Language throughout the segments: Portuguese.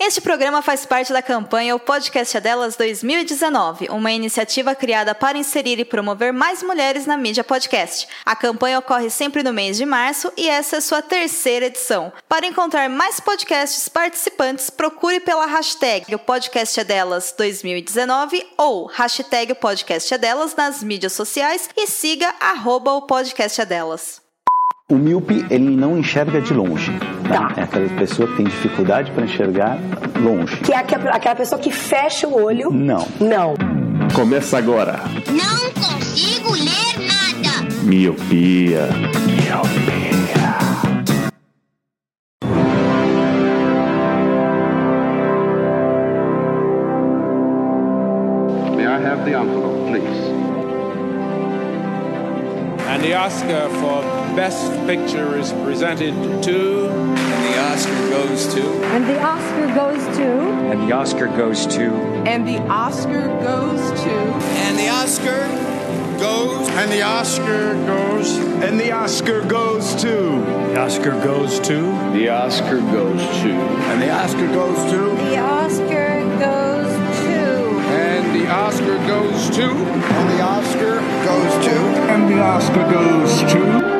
Este programa faz parte da campanha O Podcast é Delas 2019, uma iniciativa criada para inserir e promover mais mulheres na mídia podcast. A campanha ocorre sempre no mês de março e essa é sua terceira edição. Para encontrar mais podcasts participantes, procure pela hashtag O Podcast é Delas 2019 ou hashtag O Podcast é Delas nas mídias sociais e siga arroba o Podcast Delas. O míope, ele não enxerga de longe. Tá. É aquela pessoa que tem dificuldade para enxergar longe. Que é aquela aquela pessoa que fecha o olho. Não. Não. Começa agora. Não consigo ler nada. Miopia. Miopia. May I have the envelope, please? And the Oscar for Best Picture is presented to. And the Oscar goes to. And the Oscar goes to. And the Oscar goes to. And the Oscar goes to. And the Oscar goes. And the Oscar goes. And the Oscar goes to. The Oscar goes to. The Oscar goes to. And the Oscar goes to. The Oscar goes to. And the Oscar goes to. And the Oscar goes to. And the Oscar goes to.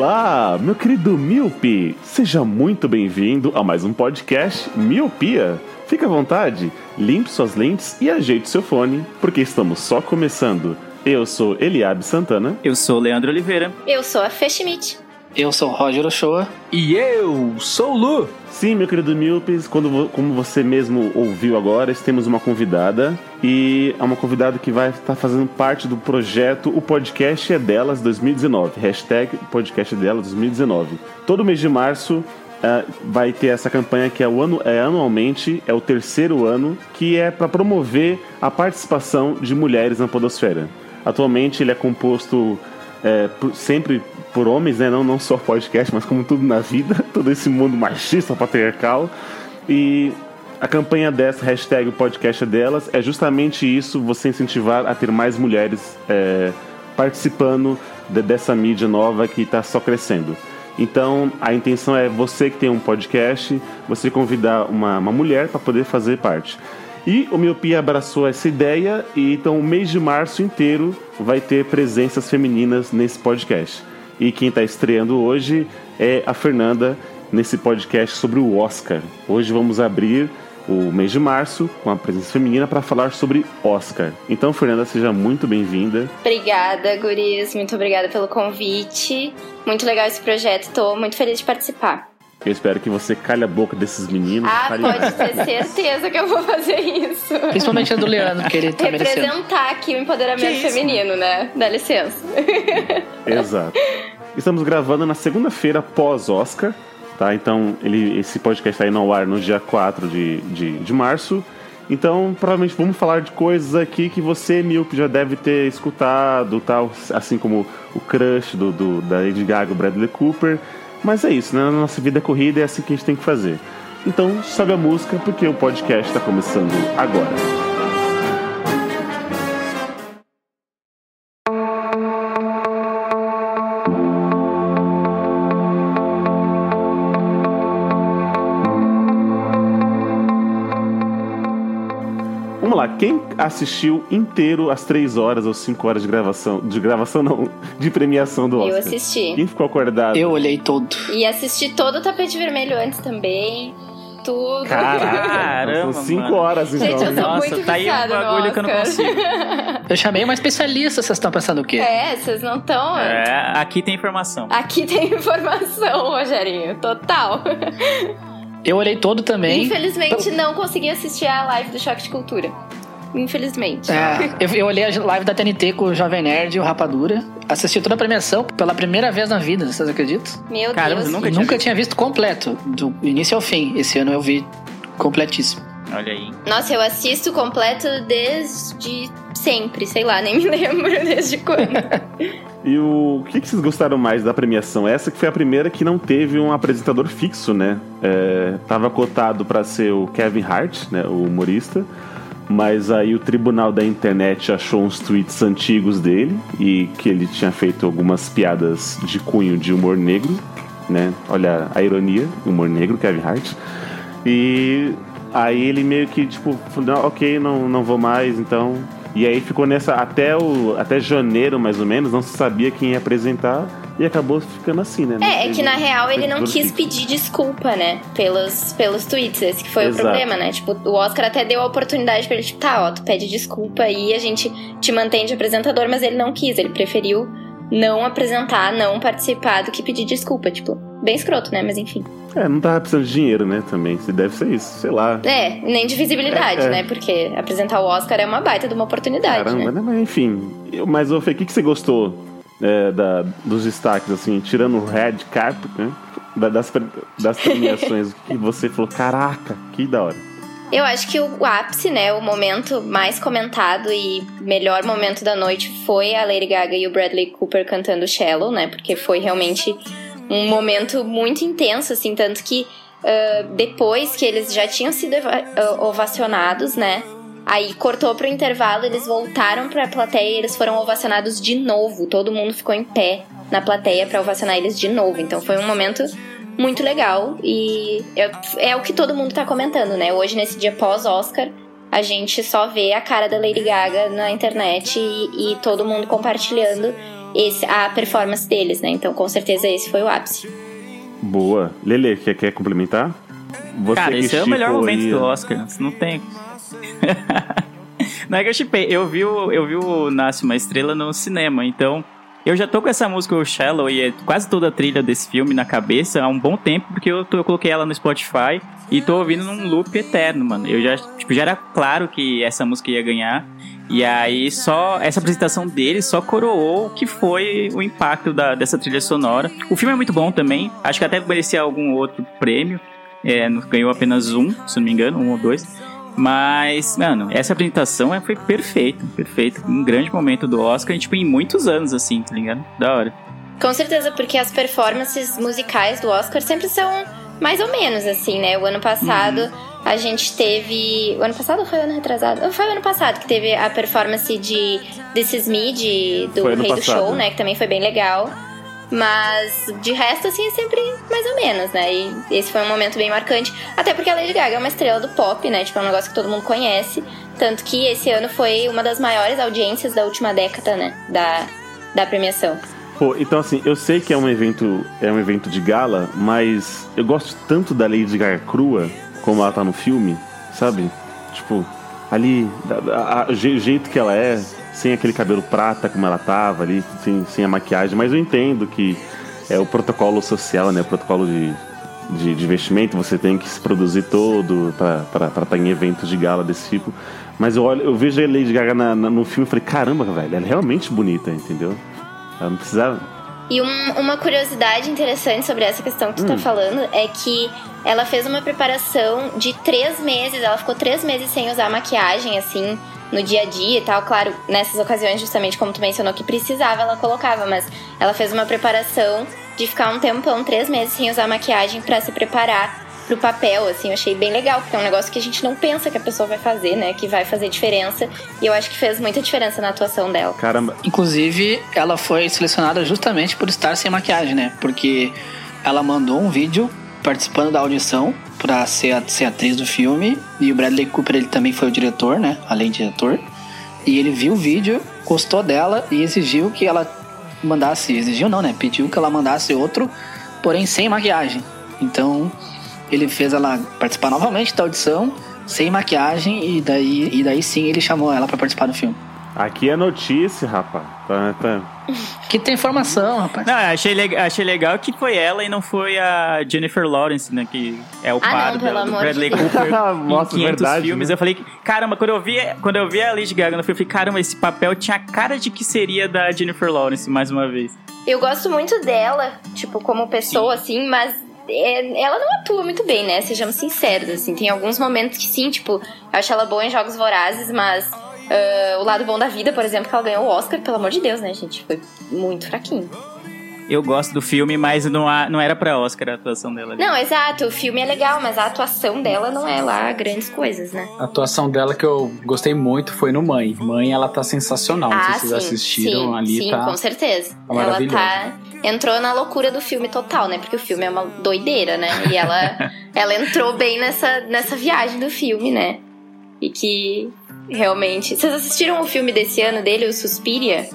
Olá, meu querido Miope! Seja muito bem-vindo a mais um podcast Miopia. Fique à vontade, limpe suas lentes e ajeite seu fone, porque estamos só começando. Eu sou Eliabe Santana. Eu sou Leandro Oliveira. Eu sou a Fê Schmidt. Eu sou Roger Ochoa. E eu sou o Lu. Sim, meu querido Milpes, quando, como você mesmo ouviu agora, temos uma convidada. E é uma convidada que vai estar fazendo parte do projeto O Podcast é Delas 2019. Hashtag Podcast é Delas 2019. Todo mês de março uh, vai ter essa campanha que é, o ano, é anualmente, é o terceiro ano, que é para promover a participação de mulheres na podosfera. Atualmente ele é composto é, por, sempre por homens, né? Não, não só podcast, mas como tudo na vida, todo esse mundo machista, patriarcal. E a campanha dessa hashtag podcast é delas é justamente isso, você incentivar a ter mais mulheres é, participando de, dessa mídia nova que está só crescendo. Então a intenção é você que tem um podcast, você convidar uma, uma mulher para poder fazer parte. E o Miopia abraçou essa ideia e então o mês de março inteiro vai ter presenças femininas nesse podcast. E quem está estreando hoje é a Fernanda nesse podcast sobre o Oscar. Hoje vamos abrir o mês de março com a presença feminina para falar sobre Oscar. Então, Fernanda, seja muito bem-vinda. Obrigada, Guris. Muito obrigada pelo convite. Muito legal esse projeto. Estou muito feliz de participar. Eu espero que você calhe a boca desses meninos. Ah, pode ter certeza que eu vou fazer isso. Principalmente a do Leandro, que ele tá Representar merecendo. aqui o empoderamento feminino, né? Dá licença. Exato. Estamos gravando na segunda-feira pós-Oscar, tá? Então, ele, esse podcast está indo ao ar no dia 4 de, de, de março. Então, provavelmente vamos falar de coisas aqui que você, Milk, já deve ter escutado, tal, assim como o crush do, do, da Lady Gaga, o Bradley Cooper. Mas é isso, né? Na nossa vida corrida é assim que a gente tem que fazer. Então, sobe a música porque o podcast está começando agora. Quem assistiu inteiro as 3 horas ou 5 horas de gravação? De gravação não, de premiação do Oscar. Eu assisti. Quem ficou acordado? Eu olhei todo. E assisti todo o tapete vermelho antes também. Tudo. Caramba, são 5 horas então. Gente, eu sou Nossa, muito tá aí um bagulho que eu não consigo. Eu chamei uma especialista, vocês estão pensando o quê? É, vocês não estão. É, aqui tem informação. Aqui tem informação, Rogerinho. Total. Eu olhei todo também. Infelizmente, não consegui assistir a live do Choque de Cultura. Infelizmente. É, eu, eu olhei a live da TNT com o Jovem Nerd e o Rapadura. Assisti toda a premiação pela primeira vez na vida, vocês acreditam? Meu Caramba, Deus. nunca tinha nunca visto. tinha visto completo, do início ao fim. Esse ano eu vi completíssimo. Olha aí. Nossa, eu assisto completo desde sempre, sei lá, nem me lembro desde quando. E o, o que, que vocês gostaram mais da premiação? Essa que foi a primeira que não teve um apresentador fixo, né? É, tava cotado para ser o Kevin Hart, né, o humorista, mas aí o tribunal da internet achou uns tweets antigos dele e que ele tinha feito algumas piadas de cunho de humor negro, né? Olha a ironia, humor negro, Kevin Hart. E aí ele meio que tipo, "Não, ok, não, não vou mais, então. E aí ficou nessa até o até janeiro mais ou menos, não se sabia quem ia apresentar e acabou ficando assim, né? É, é que na real ele não quis pedir desculpa, né? Pelos, pelos tweets. Esse que foi Exato. o problema, né? Tipo, o Oscar até deu a oportunidade pra ele, tipo, tá, ó, tu pede desculpa aí, a gente te mantém de apresentador, mas ele não quis, ele preferiu não apresentar, não participar do que pedir desculpa, tipo, bem escroto, né? Mas enfim. É, não tava precisando de dinheiro, né? Também. Se deve ser isso, sei lá. É, nem de visibilidade, É, é. né? Porque apresentar o Oscar é uma baita de uma oportunidade, Caramba, né? né? Mas enfim. Eu, mas, ô Fê, o que, que você gostou é, da, dos destaques, assim, tirando o Red Carpet, né? Da- Das, das premiações que você falou, caraca, que da hora. Eu acho que o ápice, né, o momento mais comentado e melhor momento da noite foi a Lady Gaga e o Bradley Cooper cantando Shallow, né? Porque foi realmente um momento muito intenso, assim, tanto que ah, depois que eles já tinham sido ah, ovacionados, né? Aí cortou pro intervalo, eles voltaram pra plateia e eles foram ovacionados de novo. Todo mundo ficou em pé na plateia pra ovacionar eles de novo. Então foi um momento muito legal e é, é o que todo mundo tá comentando, né? Hoje, nesse dia pós-Oscar, a gente só vê a cara da Lady Gaga na internet e, e todo mundo compartilhando esse, a performance deles, né? Então, com certeza, esse foi o ápice. Boa. Lele, quer, quer complementar? Você Cara, esse é o melhor momento do Oscar. Não tem. não é que eu chipei. Eu vi, o, eu vi o Nasce uma Estrela no cinema, então. Eu já tô com essa música, o Shallow, e é quase toda a trilha desse filme na cabeça há um bom tempo, porque eu, tô- eu coloquei ela no Spotify e tô ouvindo num loop eterno, mano. Eu já, tipo, já era claro que essa música ia ganhar. E aí só essa apresentação dele só coroou o que foi o impacto da, dessa trilha sonora. O filme é muito bom também. Acho que até merecia algum outro prêmio. É, ganhou apenas um, se não me engano, um ou dois. Mas, mano, essa apresentação é- foi perfeita, perfeita. Um grande momento do Oscar, e, tipo, em muitos anos, assim, tá ligado? Da hora. Com certeza, porque as performances musicais do Oscar sempre são mais ou menos assim, né? O ano passado a gente teve. O ano passado ou foi o ano retrasado? Foi o ano passado que teve a performance de This Is Me, de, do Rei do. Show, né? Que também foi bem legal. Mas de resto, assim, é sempre mais ou menos, né? E esse foi um momento bem marcante. Até porque a Lady Gaga é uma estrela do pop, né? Tipo, é um negócio que todo mundo conhece. Tanto que esse ano foi uma das maiores audiências da última década, né? Da, da premiação. Pô, então assim, eu sei que é um evento, é um evento de gala, mas eu gosto tanto da Lady Gaga crua, como ela tá no filme, sabe? Tipo, ali, o je- jeito que ela é, sem aquele cabelo prata como ela tava ali, sem, sem a maquiagem, mas eu entendo que é o protocolo social, né? O protocolo de, de, de vestimento, você tem que se produzir todo pra estar em eventos de gala desse tipo. Mas eu, olho, eu vejo a Lady Gaga na- na- no filme e falei, caramba, velho, ela é realmente bonita, entendeu? Ela não precisava. E um- uma curiosidade interessante sobre essa questão que tu tá Hum. falando é que ela fez uma preparação de três meses, ela ficou três meses sem usar maquiagem, assim, no dia a dia e tal. Claro, nessas ocasiões, justamente como tu mencionou, que precisava, ela colocava, mas ela fez uma preparação de ficar um tempão, três meses sem usar maquiagem pra se preparar pro papel, assim, eu achei bem legal, porque é um negócio que a gente não pensa que a pessoa vai fazer, né, que vai fazer diferença, e eu acho que fez muita diferença na atuação dela. Caramba. Inclusive, ela foi selecionada justamente por estar sem maquiagem, né? Porque ela mandou um vídeo participando da audição pra ser, a- ser atriz do filme. E o Bradley Cooper, ele também foi o diretor, né? Além de diretor. E ele viu o vídeo, gostou dela e exigiu que ela mandasse. Exigiu não, né? Pediu que ela mandasse outro, porém sem maquiagem. Então, ele fez ela participar novamente da audição, sem maquiagem, e daí, e daí sim ele chamou ela pra participar do filme. Aqui é notícia, rapaz. Tá, tá. Que tem informação, rapaz. Não, achei, le achei legal que foi ela e não foi a Jennifer Lawrence, né? Que é o Ah, par não, do, pelo do amor Bradley de Deus. Cooper Nossa, em 500 verdade, filmes. né? Eu falei, caramba, quando eu vi, quando eu vi a Lady Gaga no filme, eu falei, caramba, esse papel tinha a cara de que seria da Jennifer Lawrence, mais uma vez. Eu gosto muito dela, tipo, como pessoa, assim, mas é, ela não atua muito bem, né? Sejamos sinceros, assim. Tem alguns momentos que sim, tipo, eu acho ela boa em Jogos Vorazes, mas ah, o lado bom da vida, por exemplo, que ela ganhou o Oscar, pelo amor de Deus, né, gente? Foi muito fraquinho. Eu gosto do filme, mas não, há- não era pra Oscar a atuação dela. ali. Não, exato, o filme é legal, mas a atuação dela não é lá grandes coisas, né? A atuação dela que eu gostei muito foi no Mãe. Mãe, ela tá sensacional. Não sei ah, se vocês sim, assistiram sim, ali, sim, tá? com certeza. tá ela tá. Entrou na loucura do filme total, né? Porque o filme é uma doideira, né? E ela, ela entrou bem nessa, nessa viagem do filme, né? E que realmente. Vocês assistiram o filme desse ano dele, o Suspiria?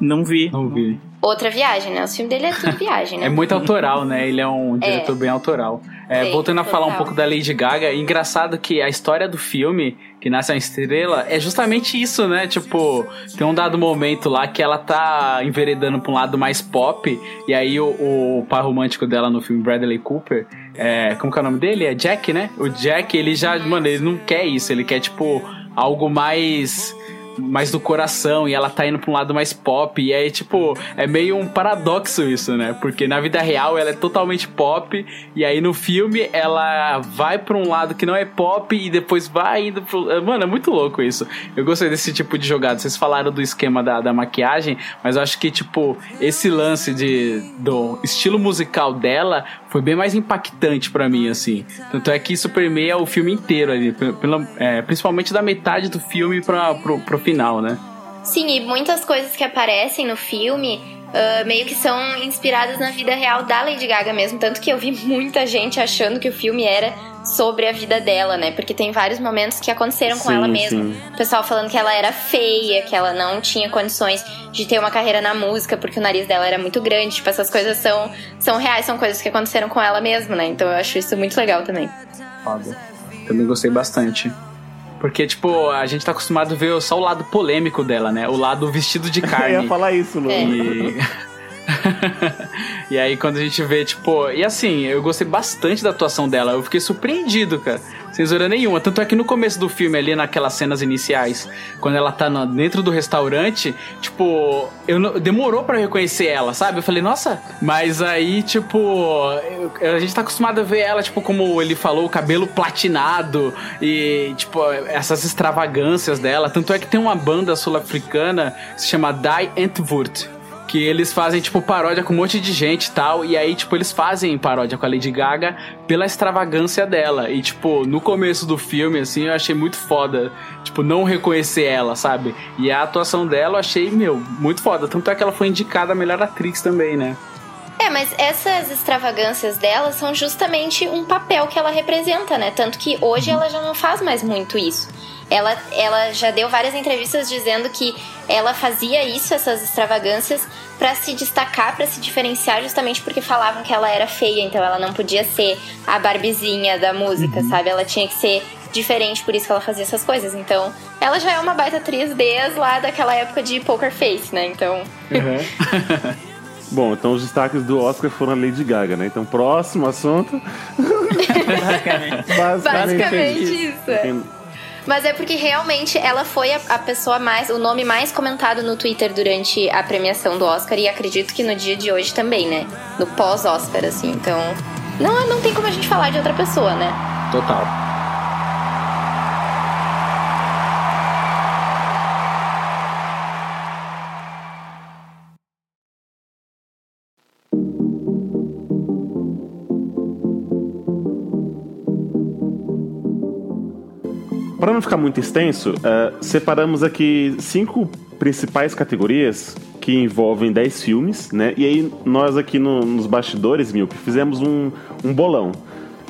Não vi. Não vi. Outra viagem, né? O filme dele é tudo viagem, né? É muito autoral, né? Ele é um É. diretor bem autoral. É, Sim, voltando a falar um total. pouco da Lady Gaga, é engraçado que a história do filme, que nasce uma estrela, é justamente isso, né? Tipo, tem um dado momento lá que ela tá enveredando pra um lado mais pop, e aí o, o par romântico dela no filme Bradley Cooper, é, como que é o nome dele? É Jack, né? O Jack, ele já, mano, ele não quer isso, ele quer, tipo, algo mais mais do coração e ela tá indo pra um lado mais pop e aí tipo é meio um paradoxo isso né? Porque na vida real ela é totalmente pop e aí no filme ela vai pra um lado que não é pop e depois vai indo pro mano é muito louco isso. Eu gostei desse tipo de jogada. Vocês falaram do esquema da, da maquiagem mas eu acho que tipo esse lance de do estilo musical dela foi bem mais impactante pra mim assim. Tanto é que isso permeia o filme inteiro ali pe- pela- é, principalmente da metade do filme pra, pro, pro final né? Sim, e muitas coisas que aparecem no filme ah, meio que são inspiradas na vida real da Lady Gaga mesmo. Tanto que eu vi muita gente achando que o filme era sobre a vida dela, né? Porque tem vários momentos que aconteceram com Sim, ela mesma. sim. O pessoal falando que ela era feia, que ela não tinha condições de ter uma carreira na música porque o nariz dela era muito grande. Tipo, essas coisas são, são reais, são coisas que aconteceram com ela mesma, né? Então eu acho isso muito legal também. Foda. Também gostei bastante. Porque, tipo, a gente tá acostumado a ver só o lado polêmico dela, né? O lado vestido de Eu carne. ia falar isso, Lu. É. E... e aí quando a gente vê, tipo. E assim, eu gostei bastante da atuação dela. Eu fiquei surpreendido, cara. Zoeira nenhuma. Tanto é que no começo do filme, ali naquelas cenas iniciais, quando ela tá no- dentro do restaurante, tipo, eu não- demorou eu reconhecer ela, sabe? Eu falei, nossa, mas aí, tipo, eu- a gente tá acostumado a ver ela, tipo, como ele falou, o cabelo platinado e, tipo, essas extravagâncias dela. Tanto é que tem uma banda sul-africana que se chama Die Antwoord que eles fazem, tipo, paródia com um monte de gente e tal. E aí, tipo, eles fazem paródia com a Lady Gaga pela extravagância dela. E, tipo, no começo do filme, assim, eu achei muito foda, tipo, não reconhecer ela, sabe? E a atuação dela eu achei, meu, muito foda. Tanto é que ela foi indicada a melhor atriz também, né? É, mas essas extravagâncias dela são justamente um papel que ela representa, né? Tanto que hoje ela já não faz mais muito isso. Ela, ela já deu várias entrevistas dizendo que ela fazia isso, essas extravagâncias, pra se destacar, pra se diferenciar, justamente porque falavam que ela era feia, então ela não podia ser a barbizinha da música, sabe? Ela tinha que ser diferente, por isso que ela fazia essas coisas. Então, ela já é uma baita atriz desde lá daquela época de Poker Face, né? Então, Bom, então os destaques do Oscar foram a Lady Gaga, né? Então, próximo assunto. basicamente isso. é. Mas é porque realmente ela foi a, a pessoa mais, o nome mais comentado no Twitter durante a premiação do Oscar e acredito que no dia de hoje também, né? No pós-Oscar, assim. Então, não, não tem como a gente falar de outra pessoa, né? Total. Para não ficar muito extenso, eh, separamos aqui cinco principais categorias que envolvem 10 filmes, né? E aí nós aqui no- nos bastidores, Milk, fizemos um, um bolão.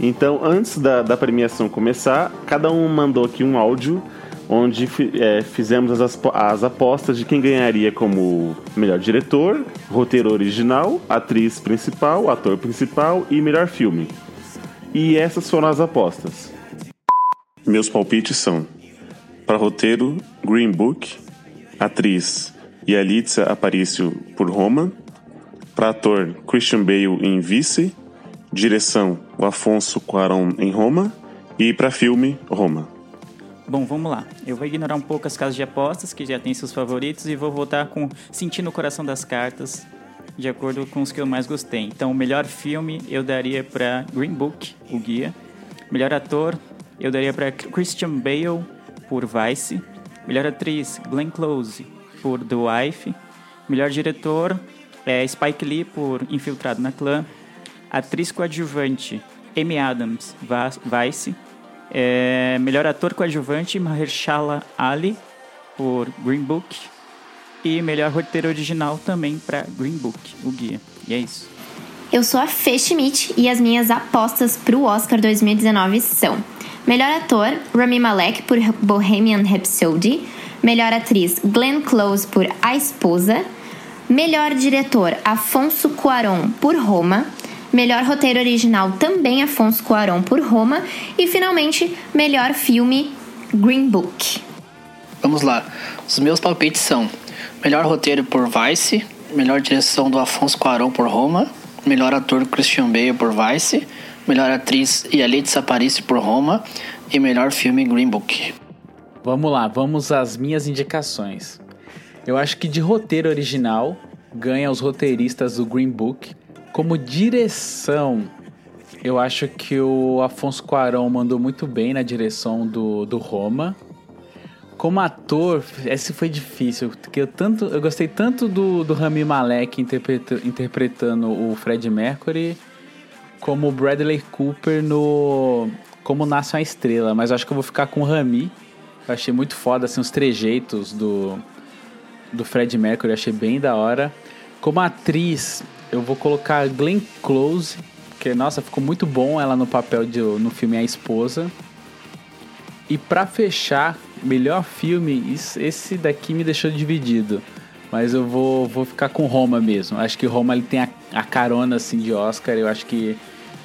Então, antes da, da premiação começar, cada um mandou aqui um áudio onde eh, fizemos as, as apostas de quem ganharia como melhor diretor, roteiro original, atriz principal, ator principal e melhor filme. E essas foram as apostas. Meus palpites são: para roteiro, Green Book, atriz Yalitza Aparicio por Roma, para ator Christian Bale em Vice, direção o Afonso Cuarón em Roma e para filme Roma. Bom, vamos lá. Eu vou ignorar um pouco as casas de apostas, que já tem seus favoritos, e vou voltar com Sentindo o Coração das Cartas, de acordo com os que eu mais gostei. Então, o melhor filme eu daria para Green Book, o guia. Melhor ator eu daria para Christian Bale, por Vice. Melhor atriz, Glenn Close, por The Wife. Melhor diretor é Spike Lee, por Infiltrado na Clã. Atriz coadjuvante, Amy Adams, Vice. É, melhor ator coadjuvante, Mahershala Ali, por Green Book. E melhor roteiro original também para Green Book, o guia. E é isso. Eu sou a Fê Schmidt e as minhas apostas para o Oscar 2019 são: Melhor ator, Rami Malek por Bohemian Rhapsody. Melhor atriz, Glenn Close por A Esposa. Melhor diretor, Afonso Cuarón por Roma. Melhor roteiro original também Afonso Cuarón por Roma e finalmente melhor filme Green Book. Vamos lá. Os meus palpites são: melhor roteiro por Vice, melhor direção do Afonso Cuarón por Roma, melhor ator Christian Bale por Vice, melhor atriz Yalitza Aparicio por Roma e melhor filme Green Book. Vamos lá, vamos às minhas indicações. Eu acho que de roteiro original ganha os roteiristas do Green Book como direção, eu acho que o Afonso Cuarón mandou muito bem na direção do, do Roma. Como ator, esse foi difícil, porque eu, tanto, eu gostei tanto do, do Rami Malek interpreta, interpretando o Fred Mercury, como Bradley Cooper no Como Nasce uma Estrela, mas acho que eu vou ficar com o Rami. Eu achei muito foda assim, os trejeitos do, do Fred Mercury, eu achei bem da hora. Como atriz, eu vou colocar Glenn Close, que nossa, ficou muito bom ela no papel de no filme A Esposa. E para fechar, melhor filme, esse daqui me deixou dividido. Mas eu vou, vou ficar com Roma mesmo. Acho que Roma ele tem a, a carona assim de Oscar, eu acho que,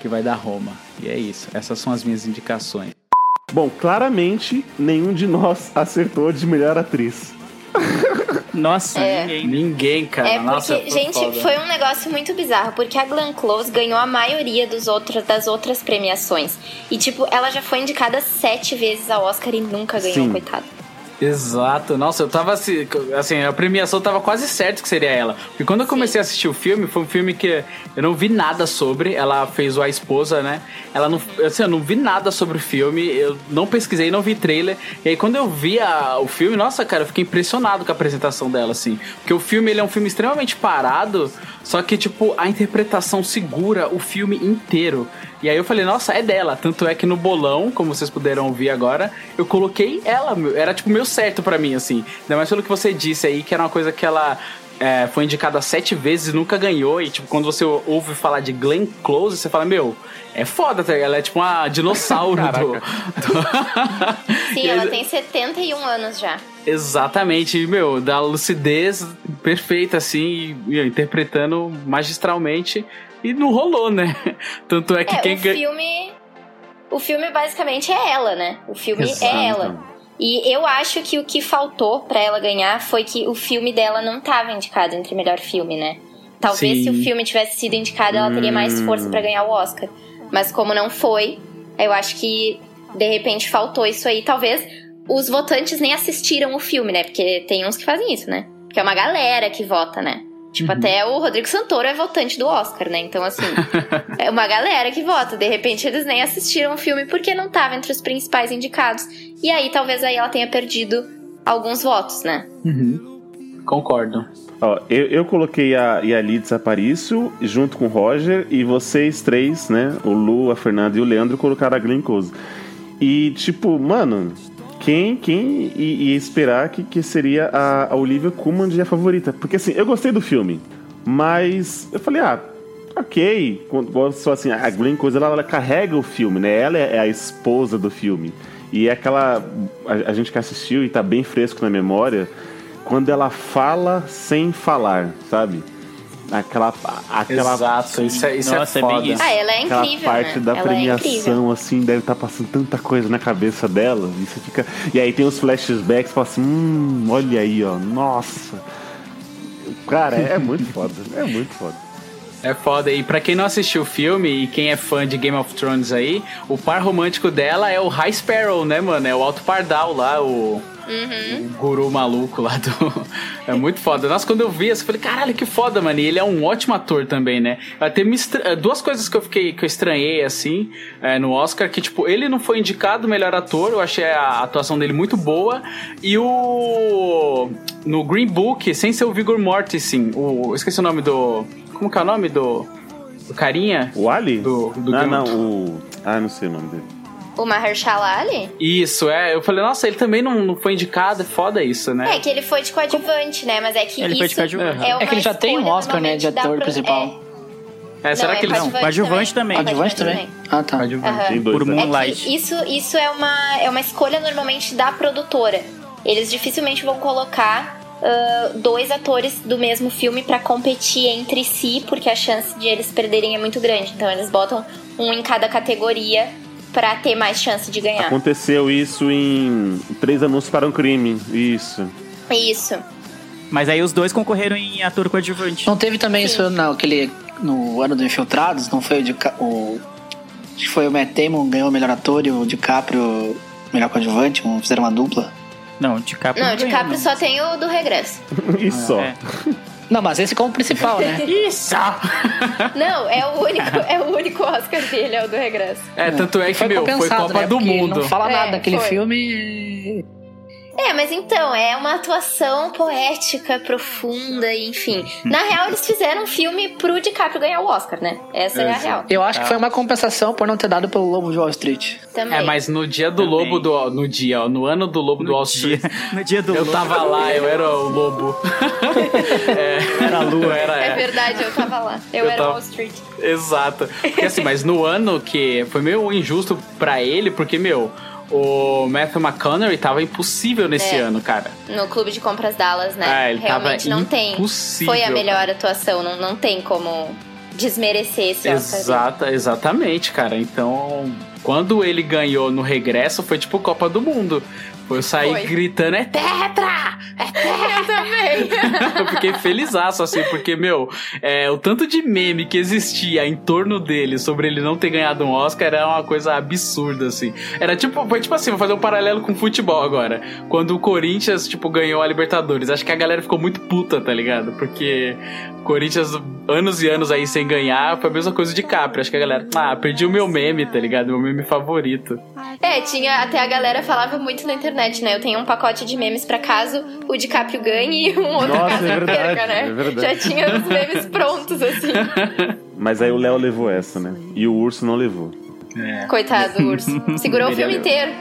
que vai dar Roma. E é isso. Essas são as minhas indicações. Bom, claramente nenhum de nós acertou de melhor atriz. Nossa, é. ninguém. Ninguém, cara. É porque, Nossa, gente, foda. foi um negócio muito bizarro, porque a Glenn Close ganhou a maioria dos outros, das outras premiações. E, tipo, ela já foi indicada sete vezes ao Oscar e nunca ganhou, Sim. coitada. Exato. Nossa, eu tava assim, assim, a premiação tava quase certo que seria ela. Porque quando eu comecei a assistir o filme, foi um filme que eu não vi nada sobre. Ela fez o A Esposa, né? Ela não, assim, eu não vi nada sobre o filme, eu não pesquisei, não vi trailer. E aí quando eu vi a, o filme, nossa, cara, eu fiquei impressionado com a apresentação dela, assim. Porque o filme, ele é um filme extremamente parado, só que, tipo, a interpretação segura o filme inteiro. E aí eu falei, nossa, é dela. Tanto é que no bolão, como vocês puderam ouvir agora, eu coloquei ela. Era tipo meio certo para mim, assim. Ainda mais pelo que você disse aí, que era uma coisa que ela é, foi indicada sete vezes e nunca ganhou. E tipo, quando você ouve falar de Glenn Close, você fala, meu, é foda, tá? Ela é tipo uma dinossauro do, do... Sim, ela tem 71 anos já. Exatamente, meu, da lucidez perfeita, assim, e, e, interpretando magistralmente. E não rolou, né? Tanto é que é, quem o filme. O filme basicamente é ela, né? O filme Exato. é ela. E eu acho que o que faltou para ela ganhar foi que o filme dela não tava indicado entre melhor filme, né? Talvez Sim. se o filme tivesse sido indicado, ela teria mais força para ganhar o Oscar. Mas como não foi, eu acho que de repente faltou isso aí. Talvez os votantes nem assistiram o filme, né? Porque tem uns que fazem isso, né? Porque é uma galera que vota, né? Tipo, uhum. até o Rodrigo Santoro é votante do Oscar, né? Então, assim, é uma galera que vota. De repente, eles nem assistiram o filme porque não tava entre os principais indicados. E aí, talvez aí ela tenha perdido alguns votos, né? Uhum. Concordo. Ó, eu, eu coloquei a Yalitza Aparicio junto com o Roger e vocês três, né? O Lu, a Fernanda e o Leandro colocaram a Glenn Close. E, tipo, mano, quem, quem ia esperar que, que seria a, a Olivia Colman de a favorita? Porque assim, eu gostei do filme, mas eu falei, ah, ok. Quando só assim, a Glenn Close ela, ela, carrega o filme, né? Ela é a esposa do filme. E é aquela. A, a, gente que assistiu e tá bem fresco na memória, quando ela fala sem falar, sabe? Aquela, aquela Exato, isso é, isso Nossa, é é bem foda. isso. Ah, ela é Aquela incrível, parte né? da ela é premiação, incrível. assim, deve estar passando tanta coisa na cabeça dela. E você fica. E aí tem os flashbacks, fala assim, hum, olha aí, ó, nossa. Cara, é muito foda, é muito foda. É foda. E pra quem não assistiu o filme e quem é fã de Game of Thrones aí, o par romântico dela é o High Sparrow, né, mano? É o Alto Pardal lá, o. Uhum. O guru maluco lá do. É muito foda. Nossa, quando eu vi isso, eu falei, caralho, que foda, mano. E ele é um ótimo ator também, né? Até me estra... Duas coisas que eu fiquei, que eu estranhei, assim, é, no Oscar, que, tipo, ele não foi indicado melhor ator, eu achei a atuação dele muito boa. E o. No Green Book, sem ser o Vigor Mortensen, o. Eu esqueci o nome do. Como que é o nome do. Do carinha? O Ali? Do, do ah, não, o. Ah, não sei o nome dele. O Mahershala Ali? Isso, é. Eu falei, nossa, ele também não, não foi indicado, é foda isso, né? É que ele foi de coadjuvante, né? Mas é que Ele foi de isso coadjuvante. é, uma É que ele já tem um Oscar, né, de ator pro- principal. É, será Não, que é eles. Não, coadjuvante também. Coadjuvante também? Ah, tá. Tem dois. Por né? É Moonlight. que isso, isso é, uma, é uma escolha normalmente da produtora. Eles dificilmente vão colocar ah, dois atores do mesmo filme pra competir entre si, porque a chance de eles perderem é muito grande. Então eles botam um em cada categoria pra ter mais chance de ganhar. Aconteceu isso em Três Anúncios para um Crime. Isso. Isso. Mas aí os dois concorreram em ator coadjuvante. Não teve também isso naquele. No ano do Infiltrados? Não foi o de. O, acho que foi o Matt Damon ganhou o melhor ator e o DiCaprio melhor coadjuvante, fizeram uma dupla. Não, DiCaprio Não, não de ganhou, só tem o do regresso. E só. É. Não, mas esse como principal, né? Isso! Não, é o único, é o único Oscar dele, é o do regresso. É, tanto é que, foi meu, foi Copa né? do Porque Mundo. Não fala É, nada daquele foi. filme. É, mas então, é uma atuação poética, profunda, enfim. Na real, eles fizeram um filme pro DiCaprio ganhar o Oscar, né? Essa é, a real. Eu acho que foi uma compensação por não ter dado pelo Lobo de Wall Street. Também. É, mas no dia do Também. lobo do. No dia, ó, no ano do lobo do Wall dia, Street. no dia do Eu lobo. tava lá, eu era o lobo. é, Era a lua. era, É é. verdade, eu tava lá. Eu, Eu era tava- Wall Street. Exato. Porque assim, mas no ano que foi meio injusto pra ele, porque, meu, o Matthew McConaughey tava impossível nesse É. ano, cara. No Clube de Compras Dallas, né? Ah, ele tava Realmente não tem. Foi a melhor atuação, não, não tem como desmerecer esse Oscar. dele. Exata, exatamente, cara. Então, quando ele ganhou no regresso, foi tipo Copa do Mundo. Foi eu sair Foi. gritando, é tetra! É Eu também. eu fiquei felizaço, assim, porque, meu, é, o tanto de meme que existia em torno dele sobre ele não ter ganhado um Oscar era uma coisa absurda, assim. Era tipo, foi tipo assim, vou fazer um paralelo com futebol agora. Quando o Corinthians, tipo, ganhou a Libertadores. Acho que a galera ficou muito puta, tá ligado? Porque o Corinthians, anos e anos aí sem ganhar, foi a mesma coisa de Capri. Acho que a galera, ah, perdi o meu meme, tá ligado? Meu meme favorito. É, tinha até a galera falava muito na internet, né? Eu tenho um pacote de memes pra caso o DiCaprio ganhe e um outro Nossa, caso é verdade, perca, né? é verdade. Já tinha os memes prontos, assim. Mas aí o Léo levou essa, né? E o urso não levou. Coitado do urso. Segurou o filme é- inteiro.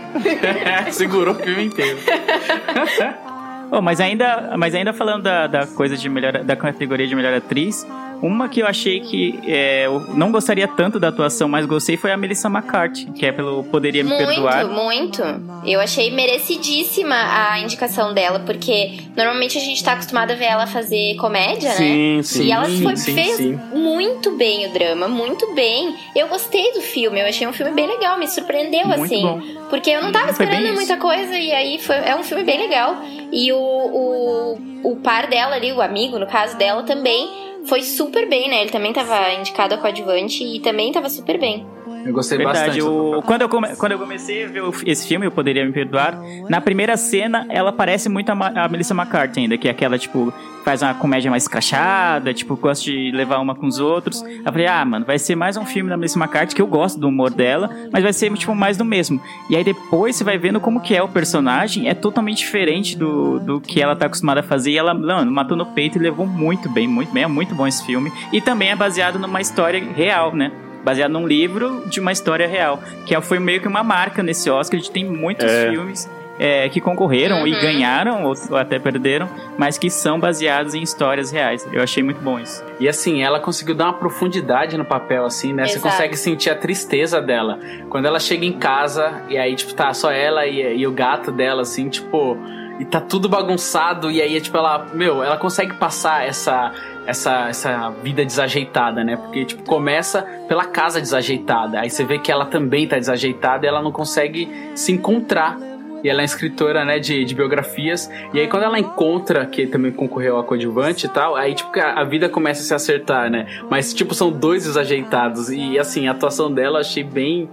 Segurou o filme inteiro. Oh, mas ainda, mas ainda falando da, da coisa de melhor, da categoria de melhor atriz, uma que eu achei que é, eu não gostaria tanto da atuação, mas gostei foi a Melissa McCarthy, que é pelo Poderia Me Muito, Perdoar. muito. Eu achei merecidíssima a indicação dela, porque normalmente a gente tá acostumado a ver ela fazer comédia, Sim, né? sim, E ela foi, sim, fez sim. muito bem o drama, muito bem. Eu gostei do filme, eu achei um filme bem legal, me surpreendeu, Muito assim. bom. Porque eu não tava esperando muita coisa, e aí foi, é um filme bem legal. E o, o, o par dela ali, o amigo, no caso dela, também foi super bem, né? Ele também tava indicado a coadjuvante e também tava super bem. Eu gostei Verdade, bastante. o- quando, eu come- quando eu comecei a ver esse filme, Eu Poderia Me Perdoar, na primeira cena, ela parece muito a, Ma- a Melissa McCarthy ainda, que é aquela, tipo, faz uma comédia mais escrachada, tipo, gosta de levar uma com os outros. Eu falei, ah, mano, vai ser mais um filme da Melissa McCarthy, que eu gosto do humor dela, mas vai ser, tipo, mais do mesmo. E aí depois você vai vendo como que é o personagem, é totalmente diferente do, do que ela tá acostumada a fazer, e ela, mano, matou no peito e levou muito bem, muito bem, é muito bom esse filme. E também é baseado numa história real, né? Baseado num livro de uma história real, que é- foi meio que uma marca nesse Oscar, a gente tem muitos É. filmes é, que concorreram e Uhum. ganharam, ou, ou até perderam, mas que são baseados em histórias reais. Eu achei muito bom isso. E assim, ela conseguiu dar uma profundidade no papel, assim, né? Você Exato. consegue sentir a tristeza dela. Quando ela chega em casa, e aí, tipo, tá só ela e, e o gato dela, assim, tipo. E tá tudo bagunçado, e aí, tipo, ela, meu, ela consegue passar essa, essa, essa vida desajeitada, né? Porque, tipo, começa pela casa desajeitada, aí você vê que ela também tá desajeitada e ela não consegue se encontrar. E ela é escritora, né, de, de biografias. E aí, quando ela encontra, que também concorreu a coadjuvante e tal, aí, tipo, a, a vida começa a se acertar, né? Mas, tipo, são dois desajeitados. E, assim, a atuação dela eu achei bem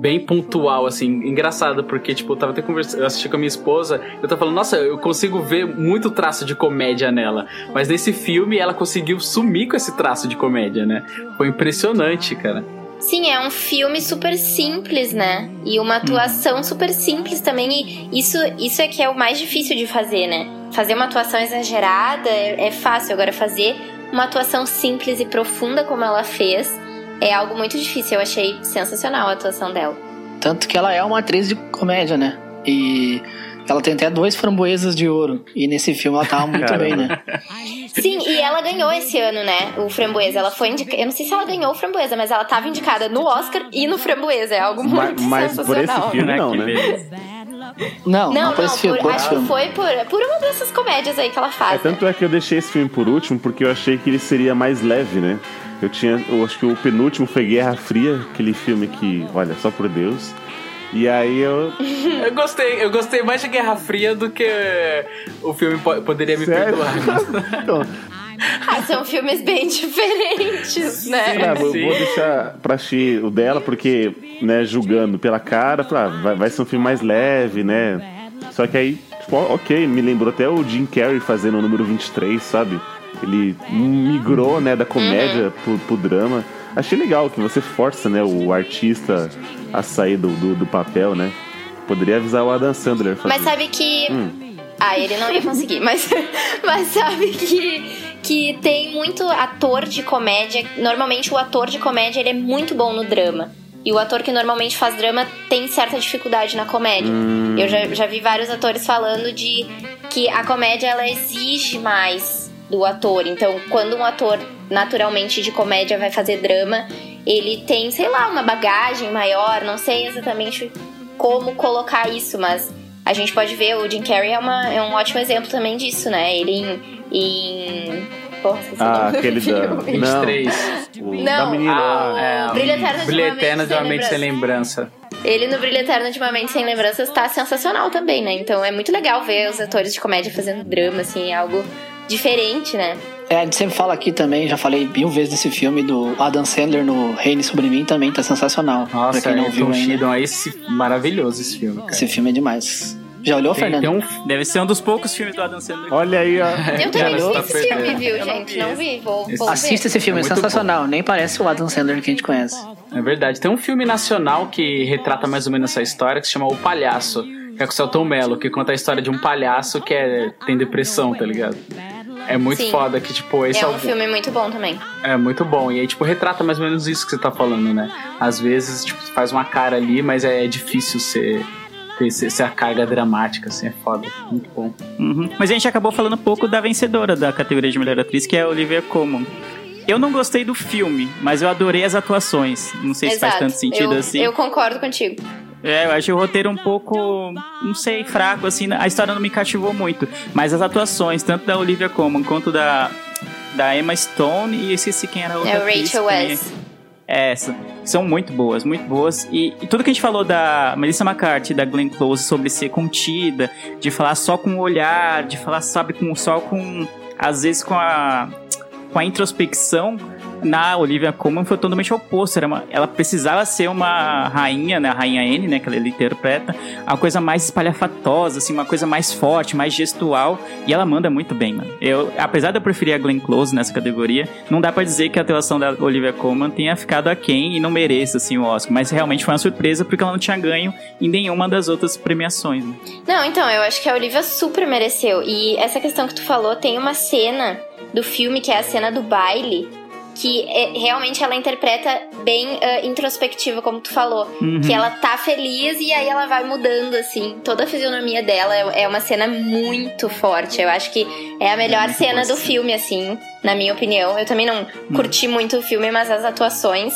bem pontual, assim, engraçado, porque, tipo, eu tava até conversando, eu assisti com a minha esposa, eu tava falando, nossa, eu consigo ver muito traço de comédia nela, mas nesse filme ela conseguiu sumir com esse traço de comédia, né? Foi impressionante, cara. Sim, é um filme super simples, né? E uma atuação super simples também. E isso, isso é que é o mais difícil de fazer, né? Fazer uma atuação exagerada é, é fácil. Agora, fazer uma atuação simples e profunda como ela fez é algo muito difícil. Eu achei sensacional a atuação dela. Tanto que ela é uma atriz de comédia, né? E ela tem até dois framboesas de ouro. E nesse filme ela tava muito bem, né? Sim, e ela ganhou esse ano, né? O Framboesa. Ela foi indicada. Eu não sei se ela ganhou o Framboesa, mas ela tava indicada no Oscar e no Framboesa. É algo muito mas, mas por esse filme, não, né? Não, não, não, por esse filme, por, por acho filme. que foi por, por uma dessas comédias aí que ela faz. É, tanto é que eu deixei esse filme por último porque eu achei que ele seria mais leve, né? Eu tinha, eu acho que o penúltimo foi Guerra Fria, aquele filme que, olha, só por Deus. E aí eu. eu gostei, eu gostei mais de Guerra Fria do que o filme po poderia me Sério? perdoar. então, Ah, são filmes bem diferentes, né? ah, vou, vou deixar pra assistir o dela, porque, né, julgando pela cara, ah, vai, vai ser um filme mais leve, né? Só que aí, tipo, ok, me lembrou até o Jim Carrey fazendo o número 23, sabe? Ele migrou, né, da comédia pro, pro drama. Achei legal que você força, né, o artista a sair do, do, do papel, né? Poderia avisar o Adam Sandler. fazer Mas sabe que. Hum. Ah, ele não ia conseguir, mas, mas sabe que, que tem muito ator de comédia. Normalmente o ator de comédia ele é muito bom no drama. E o ator que normalmente faz drama tem certa dificuldade na comédia. Hum. Eu já, já vi vários atores falando de que a comédia ela exige mais do ator. Então, quando um ator naturalmente de comédia vai fazer drama, ele tem, sei lá, uma bagagem maior, não sei exatamente como colocar isso, mas a gente pode ver, o Jim Carrey é, uma, é um ótimo exemplo também disso, né? Ele em. em... Porra, Ah, aquele da. Não, 23. o Não, da menina lá. É, Brilho Eterno de Brilho uma Mente Eterno de Sem uma Mente Sem Lembrança. Ele no Brilho Eterno de uma Mente Sem Lembranças tá sensacional também, né? Então é muito legal ver os atores de comédia fazendo drama, assim, é algo diferente, né? É, a gente sempre fala aqui também, já falei mil vezes desse filme do Adam Sandler no Reine Sobre Mim também tá sensacional. Nossa, pra quem não é, viu ainda. Sheldon, esse maravilhoso esse filme. Cara. Esse filme é demais. Já olhou, Tem, Fernando? tem um, Deve ser um dos poucos filmes do Adam Sandler. Olha aí, ó. Eu também olhou? vi Tá esse filme, viu, Eu gente? vi Não vi, vou, Esse- vou Assista ver. esse filme, É é, sensacional. Nem parece o Adam Sandler que a gente conhece. É verdade. Tem um filme nacional que retrata mais ou menos essa história que se chama O Palhaço. Que é com o Celton Mello, que conta a história de um palhaço que é, tem depressão, tá ligado? É muito Sim. foda que, tipo, esse É é, um o- filme muito bom também. é muito bom. E aí, tipo, retrata mais ou menos isso que você tá falando, né? Às vezes, tipo, faz uma cara ali, mas é difícil ser, ter, ser, ser a carga dramática, assim, é foda. Muito bom. Uhum. Mas a gente acabou falando um pouco da vencedora da categoria de melhor atriz, que é a Olivia Colman. Eu não gostei do filme, mas eu adorei as atuações. Não sei se faz Exato. tanto sentido eu, assim. Eu concordo contigo. É, eu achei o roteiro um pouco, não sei, fraco, assim, a história não me cativou muito. Mas as atuações, tanto da Olivia Colman quanto da, da Emma Stone, e esqueci quem era a outra É Rachel. West. É, essa. São muito boas, muito boas. E, e tudo que a gente falou da Melissa McCarthy, da Glenn Close, sobre ser contida, de falar só com o olhar, de falar, sabe, com, só com. Às vezes com a. Com a introspecção, na Olivia Colman foi totalmente oposto. Era uma, ela precisava ser uma rainha, né? A rainha N, né? Que ela interpreta. Uma coisa mais espalhafatosa, assim, uma coisa mais forte, mais gestual. E ela manda muito bem, mano. Eu, apesar de eu preferir a Glenn Close nessa categoria, não dá pra dizer que a atuação da Olivia Colman tenha ficado aquém e não mereça, assim, o Oscar. Mas realmente foi uma surpresa porque ela não tinha ganho em nenhuma das outras premiações. Né? Não, então, eu acho que a Olivia super mereceu. E essa questão que tu falou, tem uma cena do filme, que é a cena do baile, que é- realmente ela interpreta bem ah, introspectiva, como tu falou. Uhum. Que ela tá feliz e aí ela vai mudando, assim. Toda a fisionomia dela é é uma cena muito forte. Eu acho que é a melhor muito cena do filme, assim, na minha opinião. Eu também não curti muito o filme, mas as atuações.